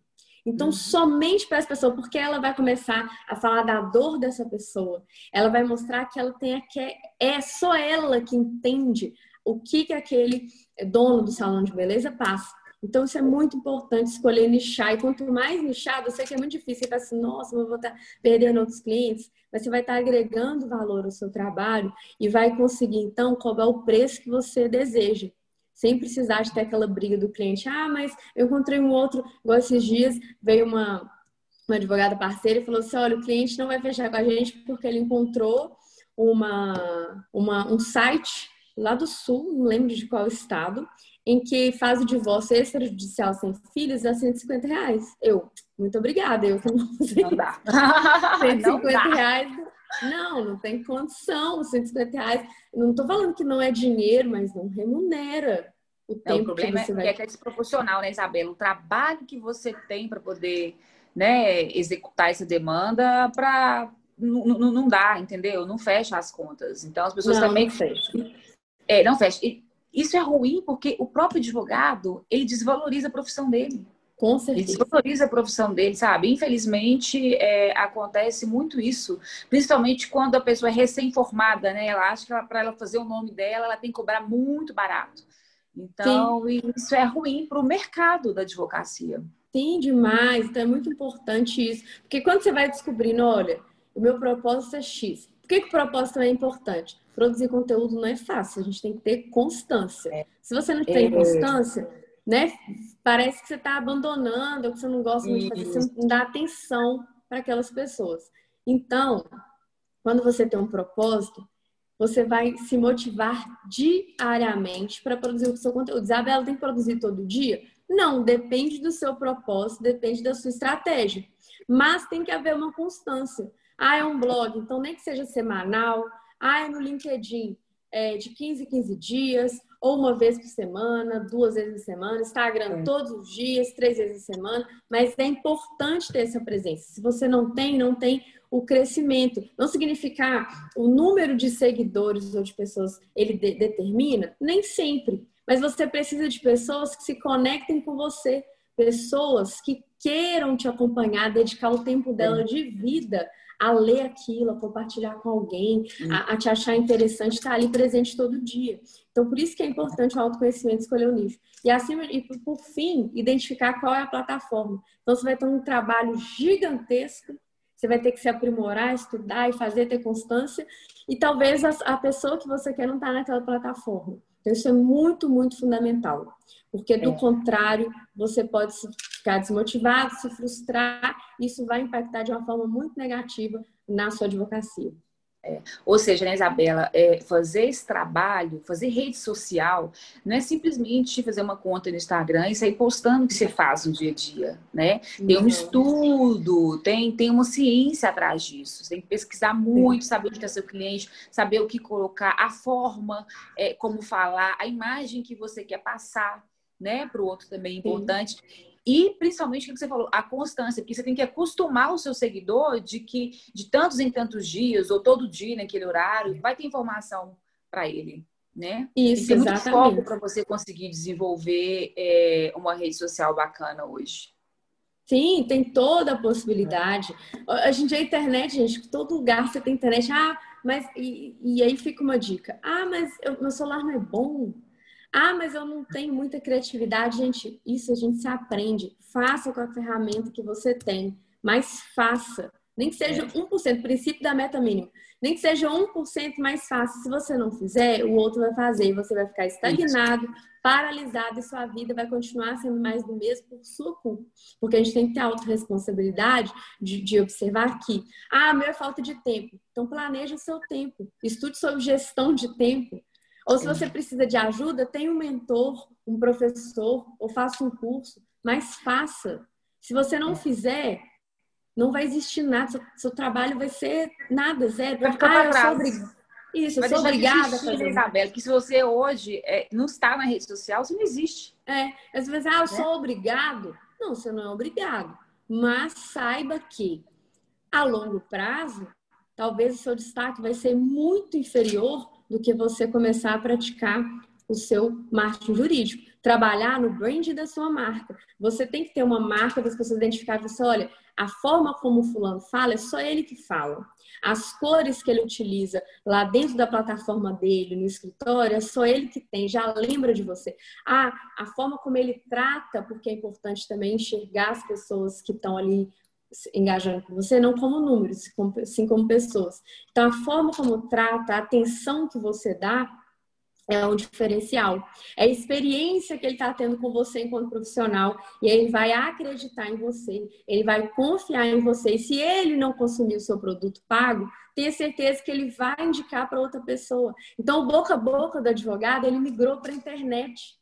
Então, uhum. somente para essa pessoa, porque ela vai começar a falar da dor dessa pessoa, ela vai mostrar que ela tem que é só ela que entende o que que aquele dono do salão de beleza passa. Então, isso é muito importante escolher nichar. E quanto mais nichado, eu sei que é muito difícil. Você fala assim, nossa, vou estar perdendo outros clientes. Mas você vai estar agregando valor ao seu trabalho e vai conseguir, então, cobrar o preço que você deseja sem precisar de ter aquela briga do cliente. Ah, mas eu encontrei um outro, igual esses dias, veio uma, uma advogada parceira e falou assim: olha, o cliente não vai fechar com a gente porque ele encontrou uma, uma, um site lá do sul, não lembro de qual estado, em que faz o divórcio extrajudicial sem filhos a 150 reais. Eu, muito obrigada, eu não sei. Não dá. 150 não dá. reais. Não, não tem condição. 150 reais. Não estou falando que não é dinheiro, mas não remunera o tempo o problema que você é, vai... é que é desproporcional, né, Isabela? O trabalho que você tem para poder né, executar essa demanda para não, não dá, entendeu? Não fecha as contas. Então as pessoas não, também não fecha. É, não fecha. Isso é ruim porque o próprio advogado ele desvaloriza a profissão dele. Com certeza. Ele desvaloriza a profissão dele, sabe? Infelizmente, é, acontece muito isso, principalmente quando a pessoa é recém-formada, né? Ela acha que para ela fazer o nome dela, ela tem que cobrar muito barato. Então, Sim. isso é ruim para o mercado da advocacia. Sim, demais. Então, é muito importante isso. Porque quando você vai descobrindo, olha, o meu propósito é X. Por que, que o propósito é importante? Produzir conteúdo não é fácil, a gente tem que ter constância. É. Se você não tem é. constância, né? Parece que você está abandonando, ou que você não gosta muito de fazer, você não dá atenção para aquelas pessoas. Então, quando você tem um propósito, você vai se motivar diariamente para produzir o seu conteúdo. Isabela tem que produzir todo dia? Não, depende do seu propósito, depende da sua estratégia. Mas tem que haver uma constância. Ah, é um blog, então nem que seja semanal. Ah, é no LinkedIn, é de 15 em 15 dias ou uma vez por semana, duas vezes por semana, Instagram é. todos os dias, três vezes por semana, mas é importante ter essa presença. Se você não tem, não tem o crescimento. Não significa o número de seguidores ou de pessoas ele de determina, nem sempre. Mas você precisa de pessoas que se conectem com você, pessoas que queiram te acompanhar, dedicar o tempo dela é. de vida a ler aquilo, a compartilhar com alguém, a, a, te achar interessante, estar ali presente todo dia. Então, por isso que é importante o autoconhecimento escolher o nicho. E acima e por fim, identificar qual é a plataforma. Então, você vai ter um trabalho gigantesco. você vai ter que se aprimorar, estudar e fazer, ter constância, e talvez a, a pessoa que você quer não está naquela plataforma. Então, isso é muito, muito fundamental. Porque, do é. contrário, você pode ficar desmotivado, se frustrar, isso vai impactar de uma forma muito negativa na sua advocacia. É. Ou seja, né, Isabela, é, fazer esse trabalho, fazer rede social, não é simplesmente fazer uma conta no Instagram e sair postando o que você faz no dia a dia, né? Tem um estudo, tem, tem uma ciência atrás disso. Você tem que pesquisar muito, saber onde está seu cliente, saber o que colocar, a forma, é, como falar, a imagem que você quer passar, né? Para o outro também é importante. Sim. E principalmente o que você falou, a constância, porque você tem que acostumar o seu seguidor de que de tantos em tantos dias, ou todo dia naquele horário, vai ter informação para ele. Né? Isso, tem muito foco para você conseguir desenvolver é, uma rede social bacana hoje. Sim, tem toda a possibilidade. A gente, a internet, gente, todo lugar você tem internet. Ah, mas. E, e aí fica uma dica. Ah, mas eu, meu celular não é bom. Ah, mas eu não tenho muita criatividade. Gente, isso a gente se aprende. Faça com a ferramenta que você tem, mas faça. Nem que seja 1%, princípio da meta mínima. Nem que seja 1% mais fácil. Se você não fizer, o outro vai fazer. E você vai ficar estagnado, paralisado, e sua vida vai continuar sendo mais do mesmo por sua culpa. Porque a gente tem que ter a autorresponsabilidade de, de observar que, ah, meu é falta de tempo. Então, planeje o seu tempo. Estude sobre gestão de tempo. Ou se você precisa de ajuda, tem um mentor, um professor, ou faça um curso, mas faça. Se você não fizer, não vai existir nada, seu, seu trabalho vai ser nada, zero. Vai ficar ah, para trás. Isso, vai eu sou obrigada existir, a fazer. Isabela, que se você hoje é, não está na rede social, você não existe. É, às vezes, ah, eu sou é. obrigado. Não, você não é obrigado. Mas saiba que, a longo prazo, talvez o seu destaque vai ser muito inferior do que você começar a praticar o seu marketing jurídico. Trabalhar no brand da sua marca. Você tem que ter uma marca das pessoas identificarem você, olha, a forma como o fulano fala é só ele que fala. As cores que ele utiliza lá dentro da plataforma dele, no escritório, é só ele que tem, já lembra de você. Ah, a forma como ele trata, porque é importante também enxergar as pessoas que estão ali engajando com você, não como números, sim como pessoas. Então, a forma como trata, a atenção que você dá é um diferencial. É a experiência que ele está tendo com você enquanto profissional e ele vai acreditar em você, ele vai confiar em você. E se ele não consumir o seu produto pago, tenha certeza que ele vai indicar para outra pessoa. Então, o boca a boca do advogado, ele migrou para a internet.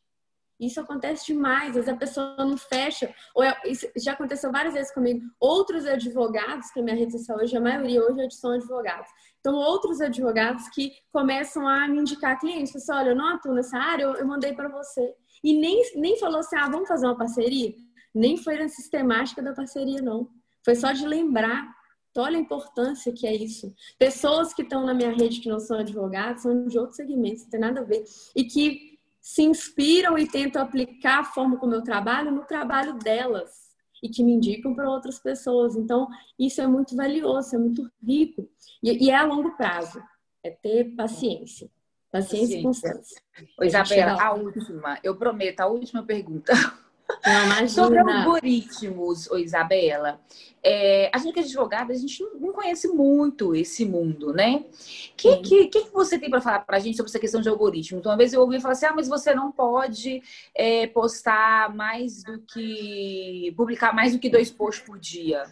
Isso acontece demais, às vezes a pessoa não fecha. Ou é, já aconteceu várias vezes comigo. Outros advogados, que a minha rede social hoje, a maioria hoje são advogados. Então, outros advogados que começam a me indicar clientes. Você olha, eu não atuo nessa área, eu, eu mandei para você. E nem, nem falou assim, ah, vamos fazer uma parceria? Nem foi na sistemática da parceria, não. Foi só de lembrar. Então, olha a importância que é isso. Pessoas que estão na minha rede que não são advogados, são de outros segmentos, não tem nada a ver. E que se inspiram e tentam aplicar a forma como eu trabalho no trabalho delas e que me indicam para outras pessoas. Então, isso é muito valioso, é muito rico. E, e é a longo prazo. É ter paciência. Paciência, paciência. e constância. Isabela, a última, eu prometo, a última pergunta. Não, Sobre algoritmos, ô Isabela, é, a gente que é advogada, a gente não conhece muito esse mundo, né? O que, que, que, você tem para falar para a gente sobre essa questão de algoritmos? Então, uma vez eu ouvi falar assim, ah, mas você não pode é, postar mais do que... publicar mais do que dois posts por dia,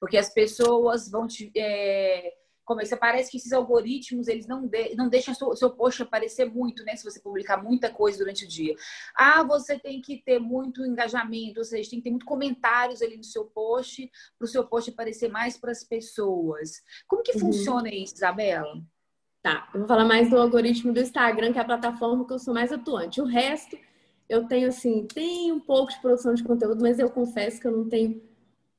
porque as pessoas vão te... É, começa, parece que esses algoritmos, eles não, de, não deixam seu, seu post aparecer muito, né? Se você publicar muita coisa durante o dia. Ah, você tem que ter muito engajamento, ou seja, tem que ter muito comentários ali no seu post, para o seu post aparecer mais para as pessoas. Como que uhum. funciona isso, Isabela? Tá, eu vou falar mais do algoritmo do Instagram, que é a plataforma que eu sou mais atuante. O resto, eu tenho assim, tem um pouco de produção de conteúdo, mas eu confesso que eu não tenho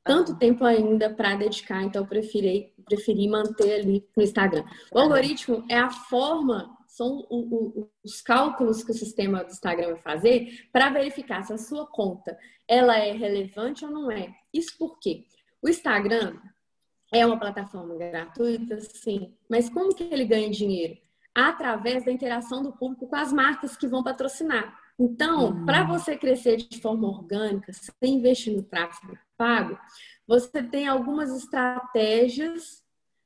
tanto tempo ainda para dedicar, então eu preferi, preferi manter ali no Instagram. O algoritmo é a forma, são o, o, os cálculos que o sistema do Instagram vai fazer para verificar se a sua conta ela é relevante ou não é. Isso por quê? O Instagram é uma plataforma gratuita, sim, mas como que ele ganha dinheiro? Através da interação do público com as marcas que vão patrocinar. Então, uhum. para você crescer de forma orgânica, sem investir no tráfego pago, você tem algumas estratégias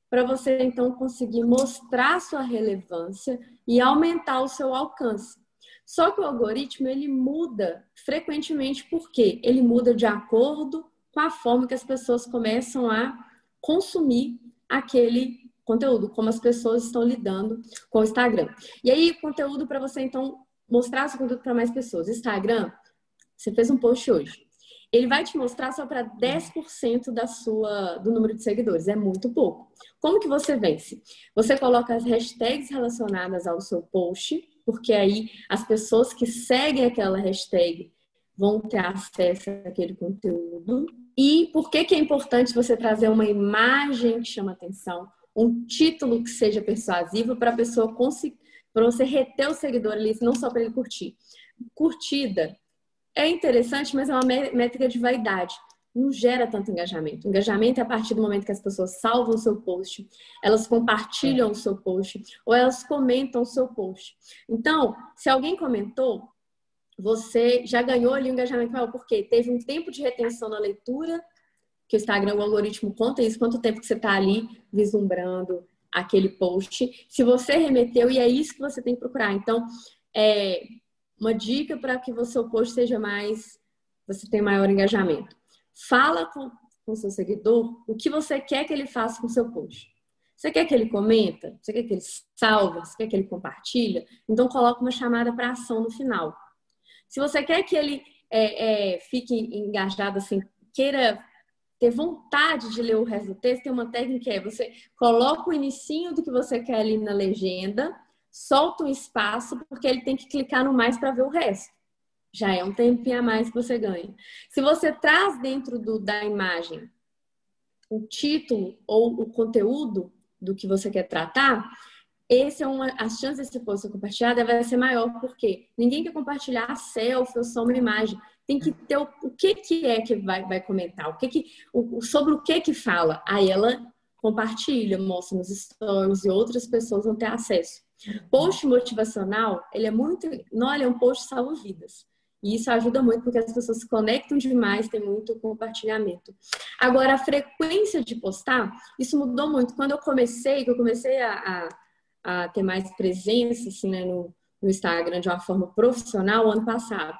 para você então conseguir mostrar sua relevância e aumentar o seu alcance. Só que o algoritmo ele muda frequentemente porque ele muda de acordo com a forma que as pessoas começam a consumir aquele conteúdo, como as pessoas estão lidando com o Instagram. E aí, conteúdo para você então mostrar seu conteúdo para mais pessoas. Instagram, você fez um post hoje ele vai te mostrar só para 10% da sua, do número de seguidores. É muito pouco. Como que você vence? Você coloca as hashtags relacionadas ao seu post, porque aí as pessoas que seguem aquela hashtag vão ter acesso àquele conteúdo. E por que, que é importante você trazer uma imagem que chama atenção, um título que seja persuasivo para a pessoa conseguir, para você reter o seguidor ali, não só para ele curtir. Curtida, é interessante, mas é uma métrica de vaidade. Não gera tanto engajamento. Engajamento é a partir do momento que as pessoas salvam o seu post, elas compartilham o seu post ou elas comentam o seu post. Então, se alguém comentou, você já ganhou ali um engajamento maior, porque teve um tempo de retenção na leitura, que o Instagram, o algoritmo conta isso, quanto tempo que você está ali vislumbrando aquele post. Se você remeteu, e é isso que você tem que procurar. Então, é, uma dica para que o seu post seja mais, você tenha maior engajamento. Fala com o seu seguidor o que você quer que ele faça com o seu post. Você quer que ele comenta? Você quer que ele salva? Você quer que ele compartilha? Então coloque uma chamada para ação no final. Se você quer que ele é, é, fique engajado assim, queira ter vontade de ler o resto do texto, tem uma técnica que é você coloca o inicinho do que você quer ali na legenda solta um espaço, porque ele tem que clicar no mais para ver o resto. Já é um tempinho a mais que você ganha. Se você traz dentro do, da imagem o título ou o conteúdo do que você quer tratar, esse é uma, as chances de post ser compartilhado vai ser maior, porque ninguém quer compartilhar a selfie ou só uma imagem. Tem que ter o, o que, que é que vai, vai comentar, o que que, o, sobre o que que fala. Aí ela compartilha, mostra nos stories e outras pessoas vão ter acesso. Post motivacional, ele é muito. Não, ele é um post salva-vidas. E isso ajuda muito porque as pessoas se conectam demais, tem muito compartilhamento. Agora, a frequência de postar, isso mudou muito. Quando eu comecei, que eu comecei a, a, a ter mais presença assim, né, no, no Instagram de uma forma profissional, ano passado.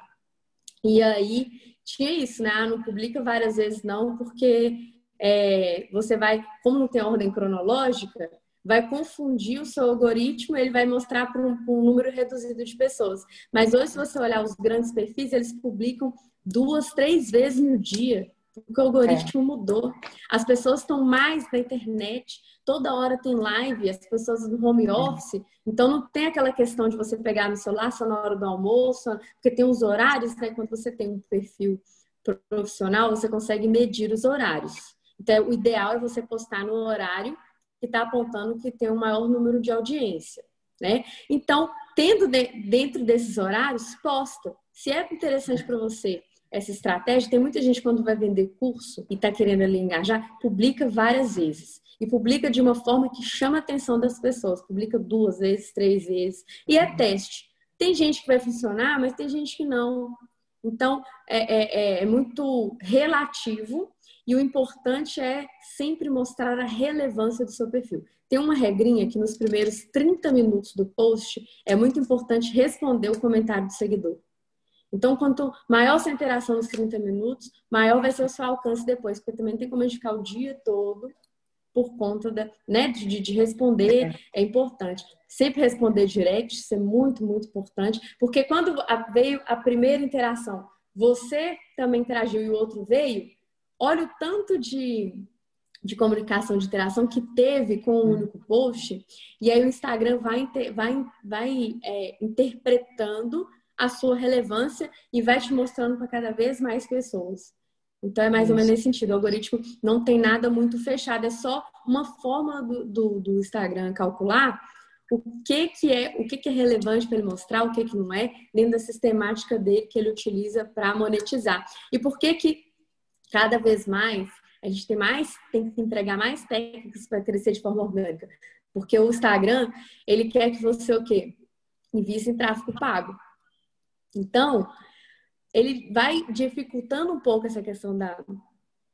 E aí tinha isso, né? Ah, não publica várias vezes, não, porque é, você vai, como não tem ordem cronológica, vai confundir o seu algoritmo, ele vai mostrar para um, um, número reduzido de pessoas. Mas hoje, se você olhar os grandes perfis, eles publicam duas, três vezes no dia, porque o algoritmo é. mudou. As pessoas estão mais na internet, toda hora tem live, as pessoas no home office, então não tem aquela questão de você pegar no celular só na hora do almoço, porque tem os horários, né? Quando você tem um perfil profissional, você consegue medir os horários. Então, o ideal é você postar no horário que está apontando que tem um maior número de audiência, né? Então, tendo de, dentro desses horários, posta. Se é interessante para você essa estratégia, tem muita gente quando vai vender curso e está querendo ali engajar, publica várias vezes. E publica de uma forma que chama a atenção das pessoas. Publica duas vezes, três vezes. E é teste. Tem gente que vai funcionar, mas tem gente que não. Então, é, é, é muito relativo e o importante é sempre mostrar a relevância do seu perfil. Tem uma regrinha que nos primeiros 30 minutos do post é muito importante responder o comentário do seguidor. Então, quanto maior sua interação nos 30 minutos, maior vai ser o seu alcance depois, porque também tem como indicar o dia todo por conta da, né, de, de responder é importante. Sempre responder direct, isso é muito, muito importante, porque quando veio a primeira interação, você também interagiu e o outro veio, olha o tanto de, de comunicação, de interação que teve com o um único post, e aí o Instagram vai, vai, vai é, interpretando a sua relevância e vai te mostrando para cada vez mais pessoas. Então é mais Isso. ou menos nesse sentido. O algoritmo não tem nada muito fechado, é só uma forma do, do, do Instagram calcular o que, que é o que, que é relevante para ele mostrar, o que, que não é, dentro da sistemática dele que ele utiliza para monetizar. E por que que cada vez mais a gente tem mais tem que entregar mais técnicas para crescer de forma orgânica, porque o Instagram ele quer que você o quê? Invista em tráfego pago. Então ele vai dificultando um pouco essa questão da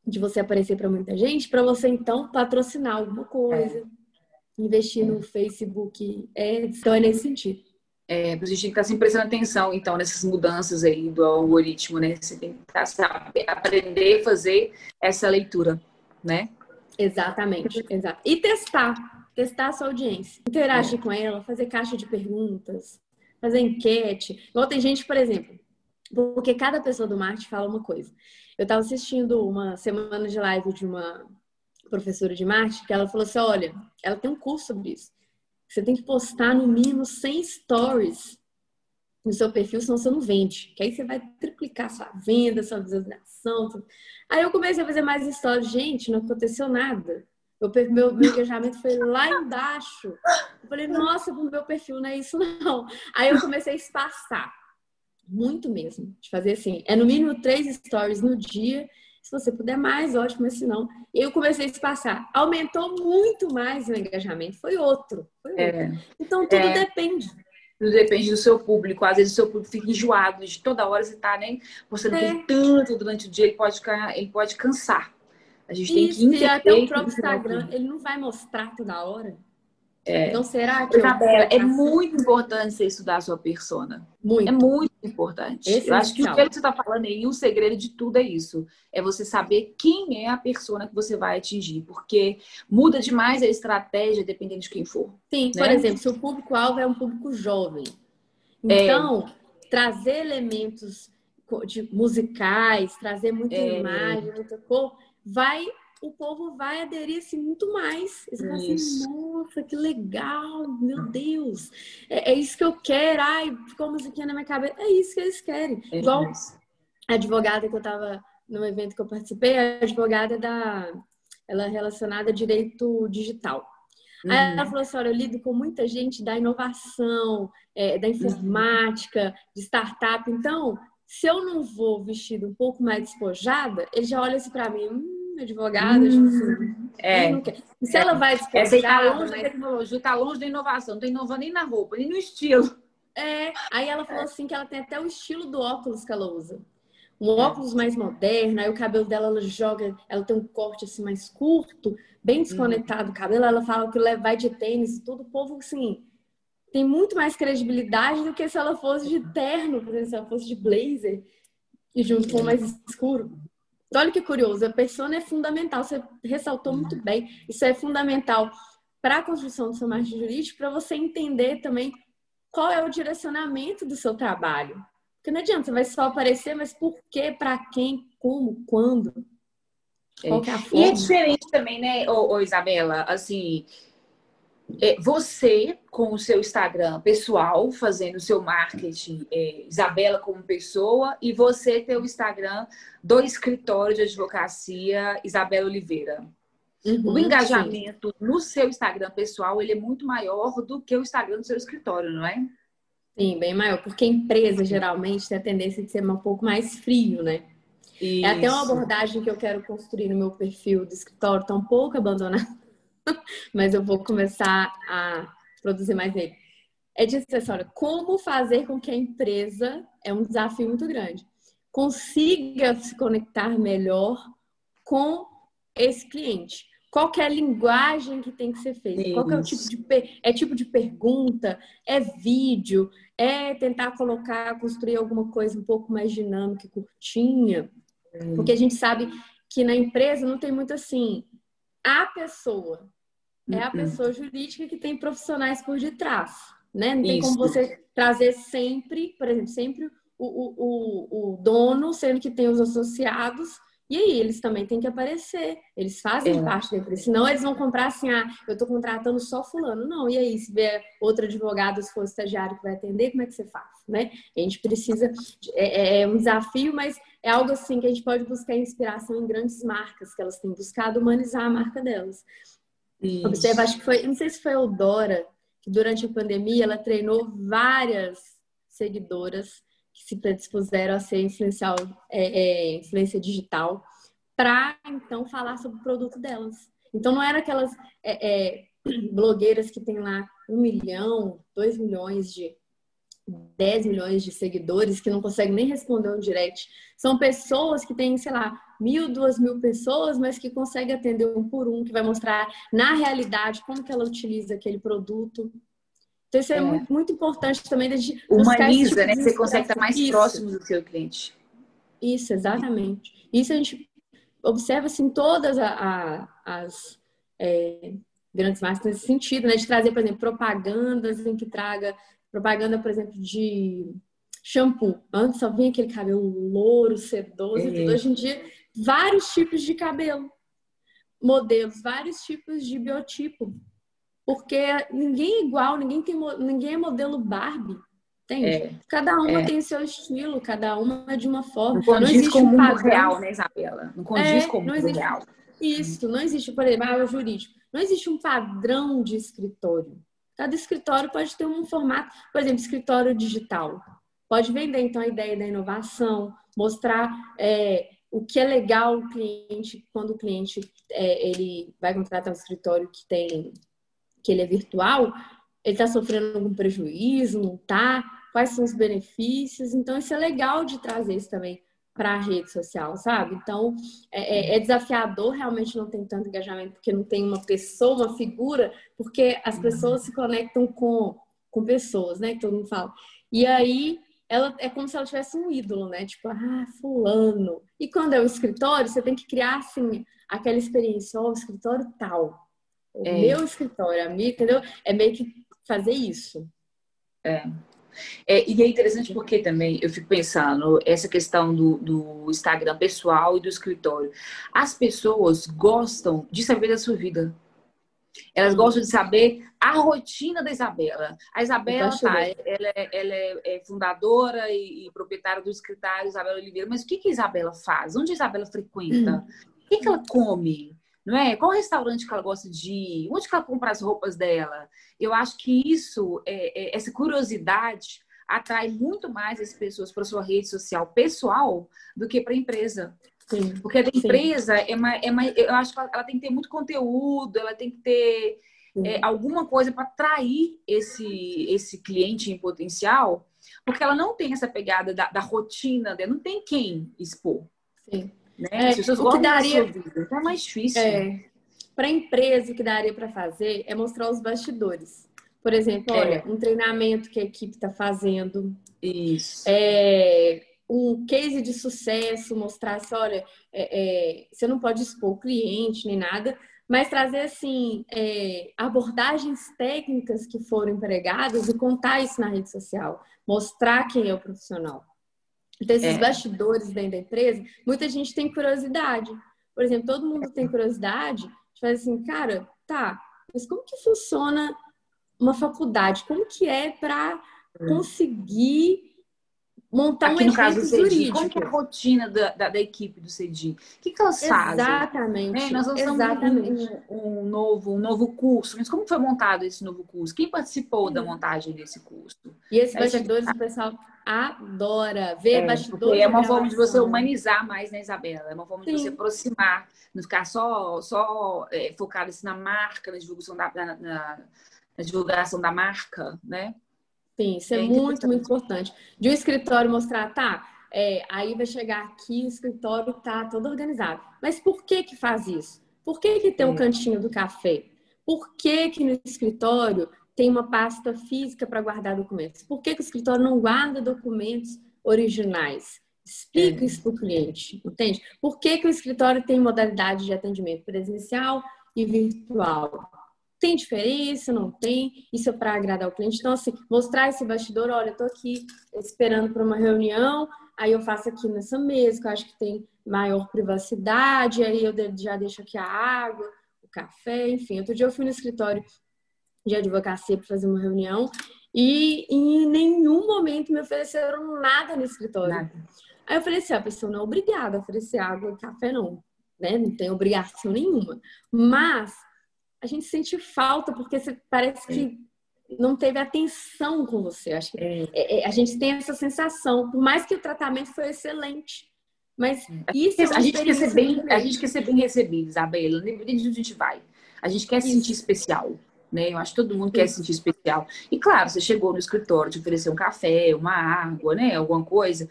de você aparecer para muita gente, para você então patrocinar alguma coisa, é. investir no Facebook. É, então é nesse sentido. É, a gente tem que estar sempre prestando atenção, então, nessas mudanças aí do algoritmo, né? Você tem que estar, saber, aprender a fazer essa leitura, né? Exatamente, exato. E testar, testar a sua audiência. Interagir é. com ela, fazer caixa de perguntas, fazer enquete. Igual tem gente, por exemplo, porque cada pessoa do marketing fala uma coisa. Eu estava assistindo uma semana de live de uma professora de marketing que ela falou assim: olha, ela tem um curso sobre isso. Você tem que postar no mínimo 100 stories no seu perfil, senão você não vende. Que aí você vai triplicar sua venda, sua visualização. Tudo. Aí eu comecei a fazer mais stories. Gente, não aconteceu nada. Meu, meu, meu engajamento foi lá embaixo. Eu falei, nossa, o meu perfil não é isso, não. Aí eu comecei a espaçar. Muito mesmo. De fazer assim. É no mínimo três stories no dia se você puder mais, ótimo, mas se não. Eu comecei a espaçar. Aumentou muito mais o engajamento. Foi outro. Foi outro. É. Então, tudo é. depende. Tudo depende do seu público. Às vezes o seu público fica enjoado de toda hora você tá, né? Você não é. tem tanto durante o dia, ele pode, ele pode cansar. A gente Isso, tem que entender. Até o próprio Instagram, ele não vai mostrar toda hora. É. Então, será que. Isabela, é muito importante você estudar a sua persona. Muito. É muito importante. Esse eu acho que o que você está falando aí, o segredo de tudo é isso. É você saber quem é a persona que você vai atingir. Porque muda demais a estratégia dependendo de quem for. Sim, né? por exemplo, se o público-alvo é um público jovem. É. Então, é. trazer elementos de musicais, trazer muita é. imagem, muita cor, vai o povo vai aderir assim muito mais. Eles vão assim, nossa, que legal, meu Deus. É, é, isso que eu quero. Ai, ficou musiquinha na minha cabeça. É isso que eles querem. É Igual a advogada que eu tava no evento que eu participei, a advogada da. Ela é relacionada a direito digital. Uhum. Aí ela uhum. falou assim: olha, eu lido com muita gente da inovação, é, da informática, uhum. de startup. Então, se eu não vou vestida um pouco mais despojada, ele já olha assim para mim, hum, advogada, hum, assim, é. E se ela vai despontar... Essa está longe da tecnologia, está longe da inovação, não está inovando nem na roupa, nem no estilo. É, aí ela falou assim que ela tem até o estilo do óculos que ela usa. Um óculos mais moderno, aí o cabelo dela ela joga, ela tem um corte assim mais curto, bem desconectado o cabelo, ela fala que vai de tênis e tudo, o povo assim tem muito mais credibilidade do que se ela fosse de terno, por exemplo, se ela fosse de blazer e junto com mais escuro. Olha que curioso, a persona é fundamental, você ressaltou muito uhum. bem, isso é fundamental para a construção do seu marketing jurídico, para você entender também qual é o direcionamento do seu trabalho. Porque não adianta, você vai só aparecer, mas por quê, para quem, como, quando? É. É? E é diferente também, né, ô, ô Isabela, assim, você com o seu Instagram pessoal, fazendo o seu marketing, é, Isabela como pessoa, e você ter o Instagram do escritório de advocacia Isabela Oliveira. Uhum, o engajamento sim. no seu Instagram pessoal ele é muito maior do que o Instagram do seu escritório, não é? Sim, bem maior, porque a empresa geralmente tem a tendência de ser um pouco mais frio, né? Isso. É até uma abordagem que eu quero construir no meu perfil do escritório, tá um pouco abandonada mas eu vou começar a produzir mais nele. É disso, olha, como fazer com que a empresa, é um desafio muito grande, consiga se conectar melhor com esse cliente. Qual é a linguagem que tem que ser feita? Isso. Qual é o tipo de é tipo de pergunta? É vídeo? É tentar colocar, construir alguma coisa um pouco mais dinâmica e curtinha? Porque a gente sabe que na empresa não tem muito assim a pessoa é a uhum. pessoa jurídica que tem profissionais por detrás, né? Não tem Isso. como você trazer sempre, por exemplo, sempre o, o, o, dono, sendo que tem os associados, e aí, eles também têm que aparecer, eles fazem é. parte da empresa. Senão, eles vão comprar assim, ah, eu estou contratando só fulano. Não, e aí, se vier outro advogado, se for estagiário que vai atender, como é que você faz, né? A gente precisa, é, é, é um desafio, mas é algo assim que a gente pode buscar inspiração em grandes marcas, que elas têm buscado humanizar a marca delas. Isso. Observa, acho que foi, não sei se foi a Eudora, que durante a pandemia ela treinou várias seguidoras que se predispuseram a ser influencial, é, é, influência digital, para então falar sobre o produto delas. Então não era aquelas é, é blogueiras que tem lá um milhão, dois milhões de, 10 milhões de seguidores que não conseguem nem responder um direct. São pessoas que têm, sei lá, mil, duas mil pessoas, mas que conseguem atender um por um, que vai mostrar na realidade como que ela utiliza aquele produto. Então, isso é, é. Muito, muito, importante também gente. Humaniza, tipo né? Você consegue estar mais isso. próximo do seu cliente. Isso, exatamente. Isso a gente observa assim todas a, a, as é, grandes marcas nesse sentido, né? De trazer, por exemplo, propagandas em que traga propaganda, por exemplo, de shampoo. Antes só vinha aquele cabelo louro, sedoso tudo. Hoje em dia, vários tipos de cabelo. Modelos, vários tipos de biotipo. Porque ninguém é igual, ninguém, tem, ninguém é modelo Barbie. Entende? É, cada uma é. tem seu estilo, cada uma é de uma forma. Não condiz não existe com o mundo real, né, Isabela? Não condiz é, com o mundo existe... real. Isso, não existe, por exemplo, ah, jurídico. Não existe um padrão de escritório. Cada escritório pode ter um formato, por exemplo, escritório digital. Pode vender, então, a ideia da inovação, mostrar é, o que é legal o cliente, quando o cliente é, ele vai contratar um escritório que tem que ele é virtual, ele está sofrendo algum prejuízo, não está? Quais são os benefícios? Então, isso é legal de trazer isso também para a rede social, sabe? Então, é, é, é, desafiador realmente não tem tanto engajamento, porque não tem uma pessoa, uma figura, porque as pessoas se conectam com, com pessoas, né? Que todo mundo fala. E aí, ela é como se ela tivesse um ídolo, né? Tipo, ah, fulano. E quando é o escritório, você tem que criar, assim, aquela experiência, ó, oh, o escritório tal. O é. meu escritório, a minha, entendeu? É meio que fazer isso. É. É, e é interessante porque também eu fico pensando essa questão do, do Instagram pessoal e do escritório. As pessoas gostam de saber da sua vida. Elas gostam de saber a rotina da Isabela. A Isabela, tá, ela, é, ela é, é fundadora e, e, proprietária do escritório Isabela Oliveira, mas o que, que a Isabela faz? Onde a Isabela frequenta? Hum. O que, que ela come? Não é? Qual restaurante que ela gosta de ir? Onde que ela compra as roupas dela? Eu acho que isso, é, é, essa curiosidade, atrai muito mais as pessoas para sua rede social pessoal do que para a empresa. Sim, Porque a empresa é mais, é eu acho que ela, tem que ter muito conteúdo, ela tem que ter é, alguma coisa para atrair esse, esse cliente em potencial, porque ela não tem essa pegada da, da rotina dela, não tem quem expor. Sim. Né? É, As pessoas o que daria vida, então é mais difícil. É, para a empresa, o que daria para fazer é mostrar os bastidores. Por exemplo, é. olha, é. um treinamento que a equipe está fazendo. Isso. É, um case de sucesso, mostrar assim, olha, é, é, você não pode expor o cliente nem nada, mas trazer assim é, abordagens técnicas que foram empregadas e contar isso na rede social, mostrar quem é o profissional. Então, esses é. bastidores dentro da empresa, muita gente tem curiosidade. Por exemplo, todo mundo tem curiosidade de fazer assim, cara, tá, mas como que funciona uma faculdade? Como que é para hum. conseguir montar Aqui um no caso do CEDI, como que é a rotina da, da, da equipe do CEDI? O que, que elas Exatamente. fazem? Exatamente. É, nós lançamos Exatamente. Um, um, novo, um novo curso, mas como foi montado esse novo curso? Quem participou da montagem desse curso? E esses bastidores o pessoal adora ver é, bastidores. É uma forma de você humanizar mais, né, Isabela? É uma forma Sim. de você aproximar, não ficar só, só é, focado assim, na marca, na divulgação da, na, na divulgação da marca, né? Sim, isso é, é muito, muito importante. De um escritório mostrar, tá, é, aí vai chegar aqui, o escritório tá todo organizado. Mas por que que faz isso? Por que que tem o um cantinho do café? Por que que no escritório tem uma pasta física para guardar documentos? Por que que o escritório não guarda documentos originais? Explica é. isso para o cliente, entende? Por que, que o escritório tem modalidade de atendimento presencial e virtual? Tem diferença? Não tem? Isso é para agradar o cliente. Então, assim, mostrar esse bastidor, olha, eu tô aqui esperando para uma reunião, aí eu faço aqui nessa mesa, que eu acho que tem maior privacidade, aí eu já deixo aqui a água, o café, enfim. Outro dia eu fui no escritório de advocacia para fazer uma reunião e em nenhum momento me ofereceram nada no escritório. Nada. Aí eu falei assim, a pessoa não é obrigada a oferecer água e café, não. Né? Não tem obrigação nenhuma. Mas a gente sente falta porque você parece que não teve atenção com você. Acho que é. É, é. a gente tem essa sensação, por mais que o tratamento foi excelente. Mas isso a gente quer ser bem, a gente quer ser bem recebido, Isabela, independente de onde a gente vai. A gente quer se sentir especial. né? Eu acho que todo mundo quer se sentir especial. E claro, você chegou no escritório, te ofereceu um café, uma água, né? Alguma coisa,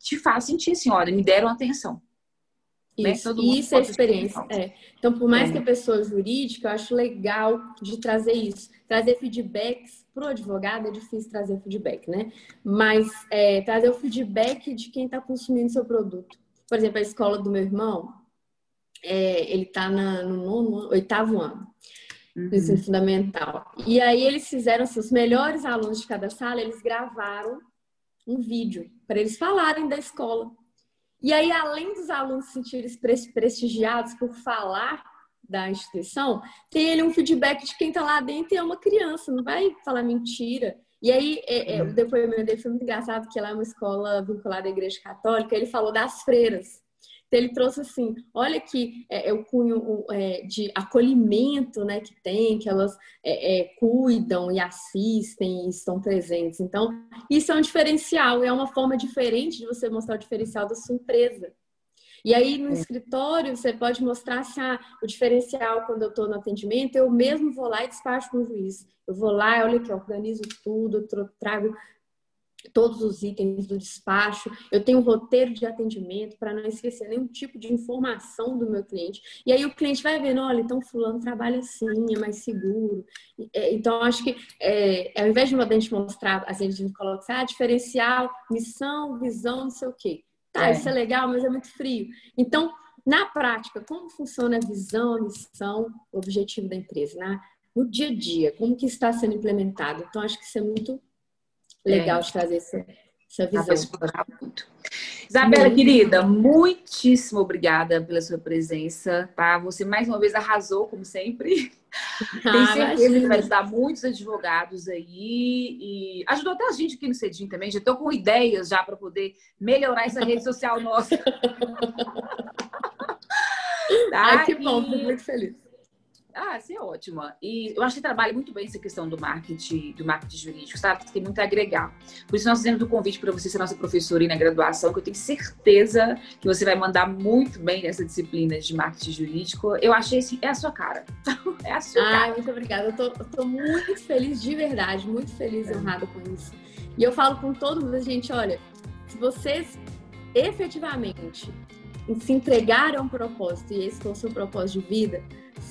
te faz sentir assim, olha, me deram atenção. Isso, né? isso é experiência. É. Então, por mais é. que a pessoa jurídica, eu acho legal de trazer isso. Trazer feedbacks para o advogado é difícil trazer feedback, né? Mas é, trazer o feedback de quem está consumindo seu produto. Por exemplo, a escola do meu irmão, é, ele está no oitavo ano uhum. ensino fundamental. E aí eles fizeram assim, os melhores alunos de cada sala, eles gravaram um vídeo para eles falarem da escola. E aí, além dos alunos se sentirem prestigiados por falar da instituição, tem ele um feedback de quem está lá dentro e é uma criança, não vai falar mentira. E aí, é, é, o depoimento dele foi muito engraçado, que lá é uma escola vinculada à Igreja Católica, ele falou das freiras. Então, ele trouxe assim, olha que é, é o cunho é, de acolhimento né, que tem, que elas é, é, cuidam e assistem e estão presentes. Então, isso é um diferencial, é uma forma diferente de você mostrar o diferencial da sua empresa. E aí no é. escritório você pode mostrar se ah, o diferencial quando eu estou no atendimento, eu mesmo vou lá e despacho com o juiz. Eu vou lá, olha aqui, organizo tudo, trago todos os itens do despacho, eu tenho um roteiro de atendimento para não esquecer nenhum tipo de informação do meu cliente. E aí o cliente vai vendo, olha, então fulano trabalha assim, é mais seguro. É, então, acho que é, ao invés de a gente mostrar, a gente coloca assim, ah, diferencial, missão, visão, não sei o quê. Tá, é. isso é legal, mas é muito frio. Então, na prática, como funciona a visão, a missão, o objetivo da empresa? Né? No dia a dia, como que está sendo implementado? Então, acho que isso é muito legal é. de trazer essa, essa visão. explorar muito. Isabela, muito. querida, muitíssimo obrigada pela sua presença, tá? Você mais uma vez arrasou, como sempre. Ah, Tenho certeza que vai ajudar muitos advogados aí e ajudou até a gente aqui no Cedim também. Já estou com ideias já para poder melhorar essa rede social nossa. tá? Ai, que bom, e... muito feliz. Ah, isso é ótima. E eu acho que trabalha muito bem essa questão do marketing, do marketing jurídico, sabe? Tem muito a agregar. Por isso nós fizemos o convite para você ser nossa professora aí na graduação, que eu tenho certeza que você vai mandar muito bem nessa disciplina de marketing jurídico. Eu achei assim, é a sua cara. é a sua ah, cara. muito obrigada. Eu tô, eu tô, muito feliz de verdade, muito feliz e é. honrada com isso. E eu falo com todo mundo, gente, olha, se vocês efetivamente se entregar a um propósito, e esse for o seu propósito de vida,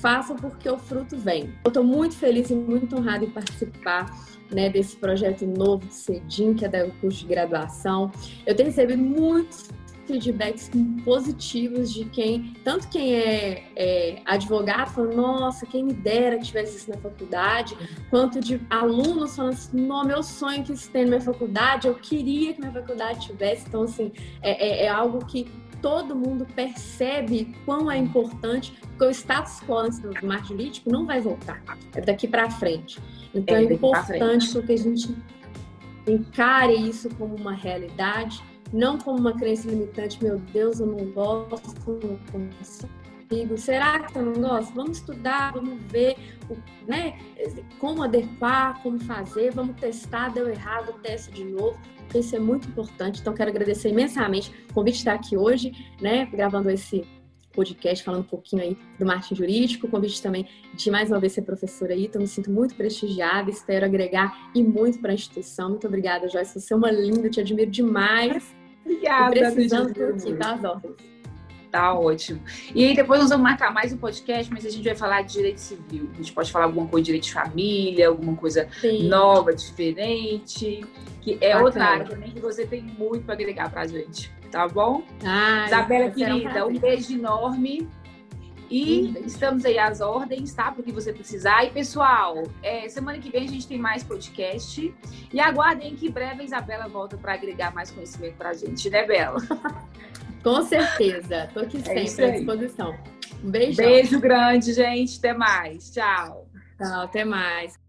façam porque o fruto vem. Eu estou muito feliz e muito honrada em participar né, desse projeto novo de CEDIM, que é do curso de graduação. Eu tenho recebido muitos feedbacks positivos de quem, tanto quem é, é advogado, falando, nossa, quem me dera que tivesse isso na faculdade, quanto de alunos falando assim, no meu sonho que isso tem na minha faculdade, eu queria que minha faculdade tivesse. Então, assim, é, é, é algo que todo mundo percebe quão é importante, porque o status quo do marketing jurídico não vai voltar, é daqui para frente. Então é, é importante que a gente encare isso como uma realidade, não como uma crença limitante, meu Deus, eu não gosto, não consigo. Será que eu não gosto? Vamos estudar, vamos ver o, né, como adequar, como fazer, vamos testar, deu errado, teste de novo isso é muito importante. Então, quero agradecer imensamente o convite de estar aqui hoje, né, gravando esse podcast, falando um pouquinho aí do marketing jurídico, o convite também de mais uma vez ser professora aí, então me sinto muito prestigiada, espero agregar e muito para a instituição. Muito obrigada, Joyce, você é uma linda, te admiro demais. Obrigada, e precisando por aqui, tá, ordens. Tá ótimo. E aí depois nós vamos marcar mais um podcast, mas a gente vai falar de direito civil. A gente pode falar alguma coisa de direito de família, alguma coisa Sim. nova, diferente, que é Bacana. outra área também que você tem muito para agregar pra gente. Tá bom? Ai, Isabela, querida, um, um beijo enorme. E estamos aí às ordens, tá? Porque você precisar. E, pessoal, é, semana que vem a gente tem mais podcast. E aguardem que em breve a Isabela volta para agregar mais conhecimento pra gente, né, Bela? Com certeza. Tô aqui é sempre à disposição. Um beijo. Beijo grande, gente. Até mais. Tchau. Tchau, até mais.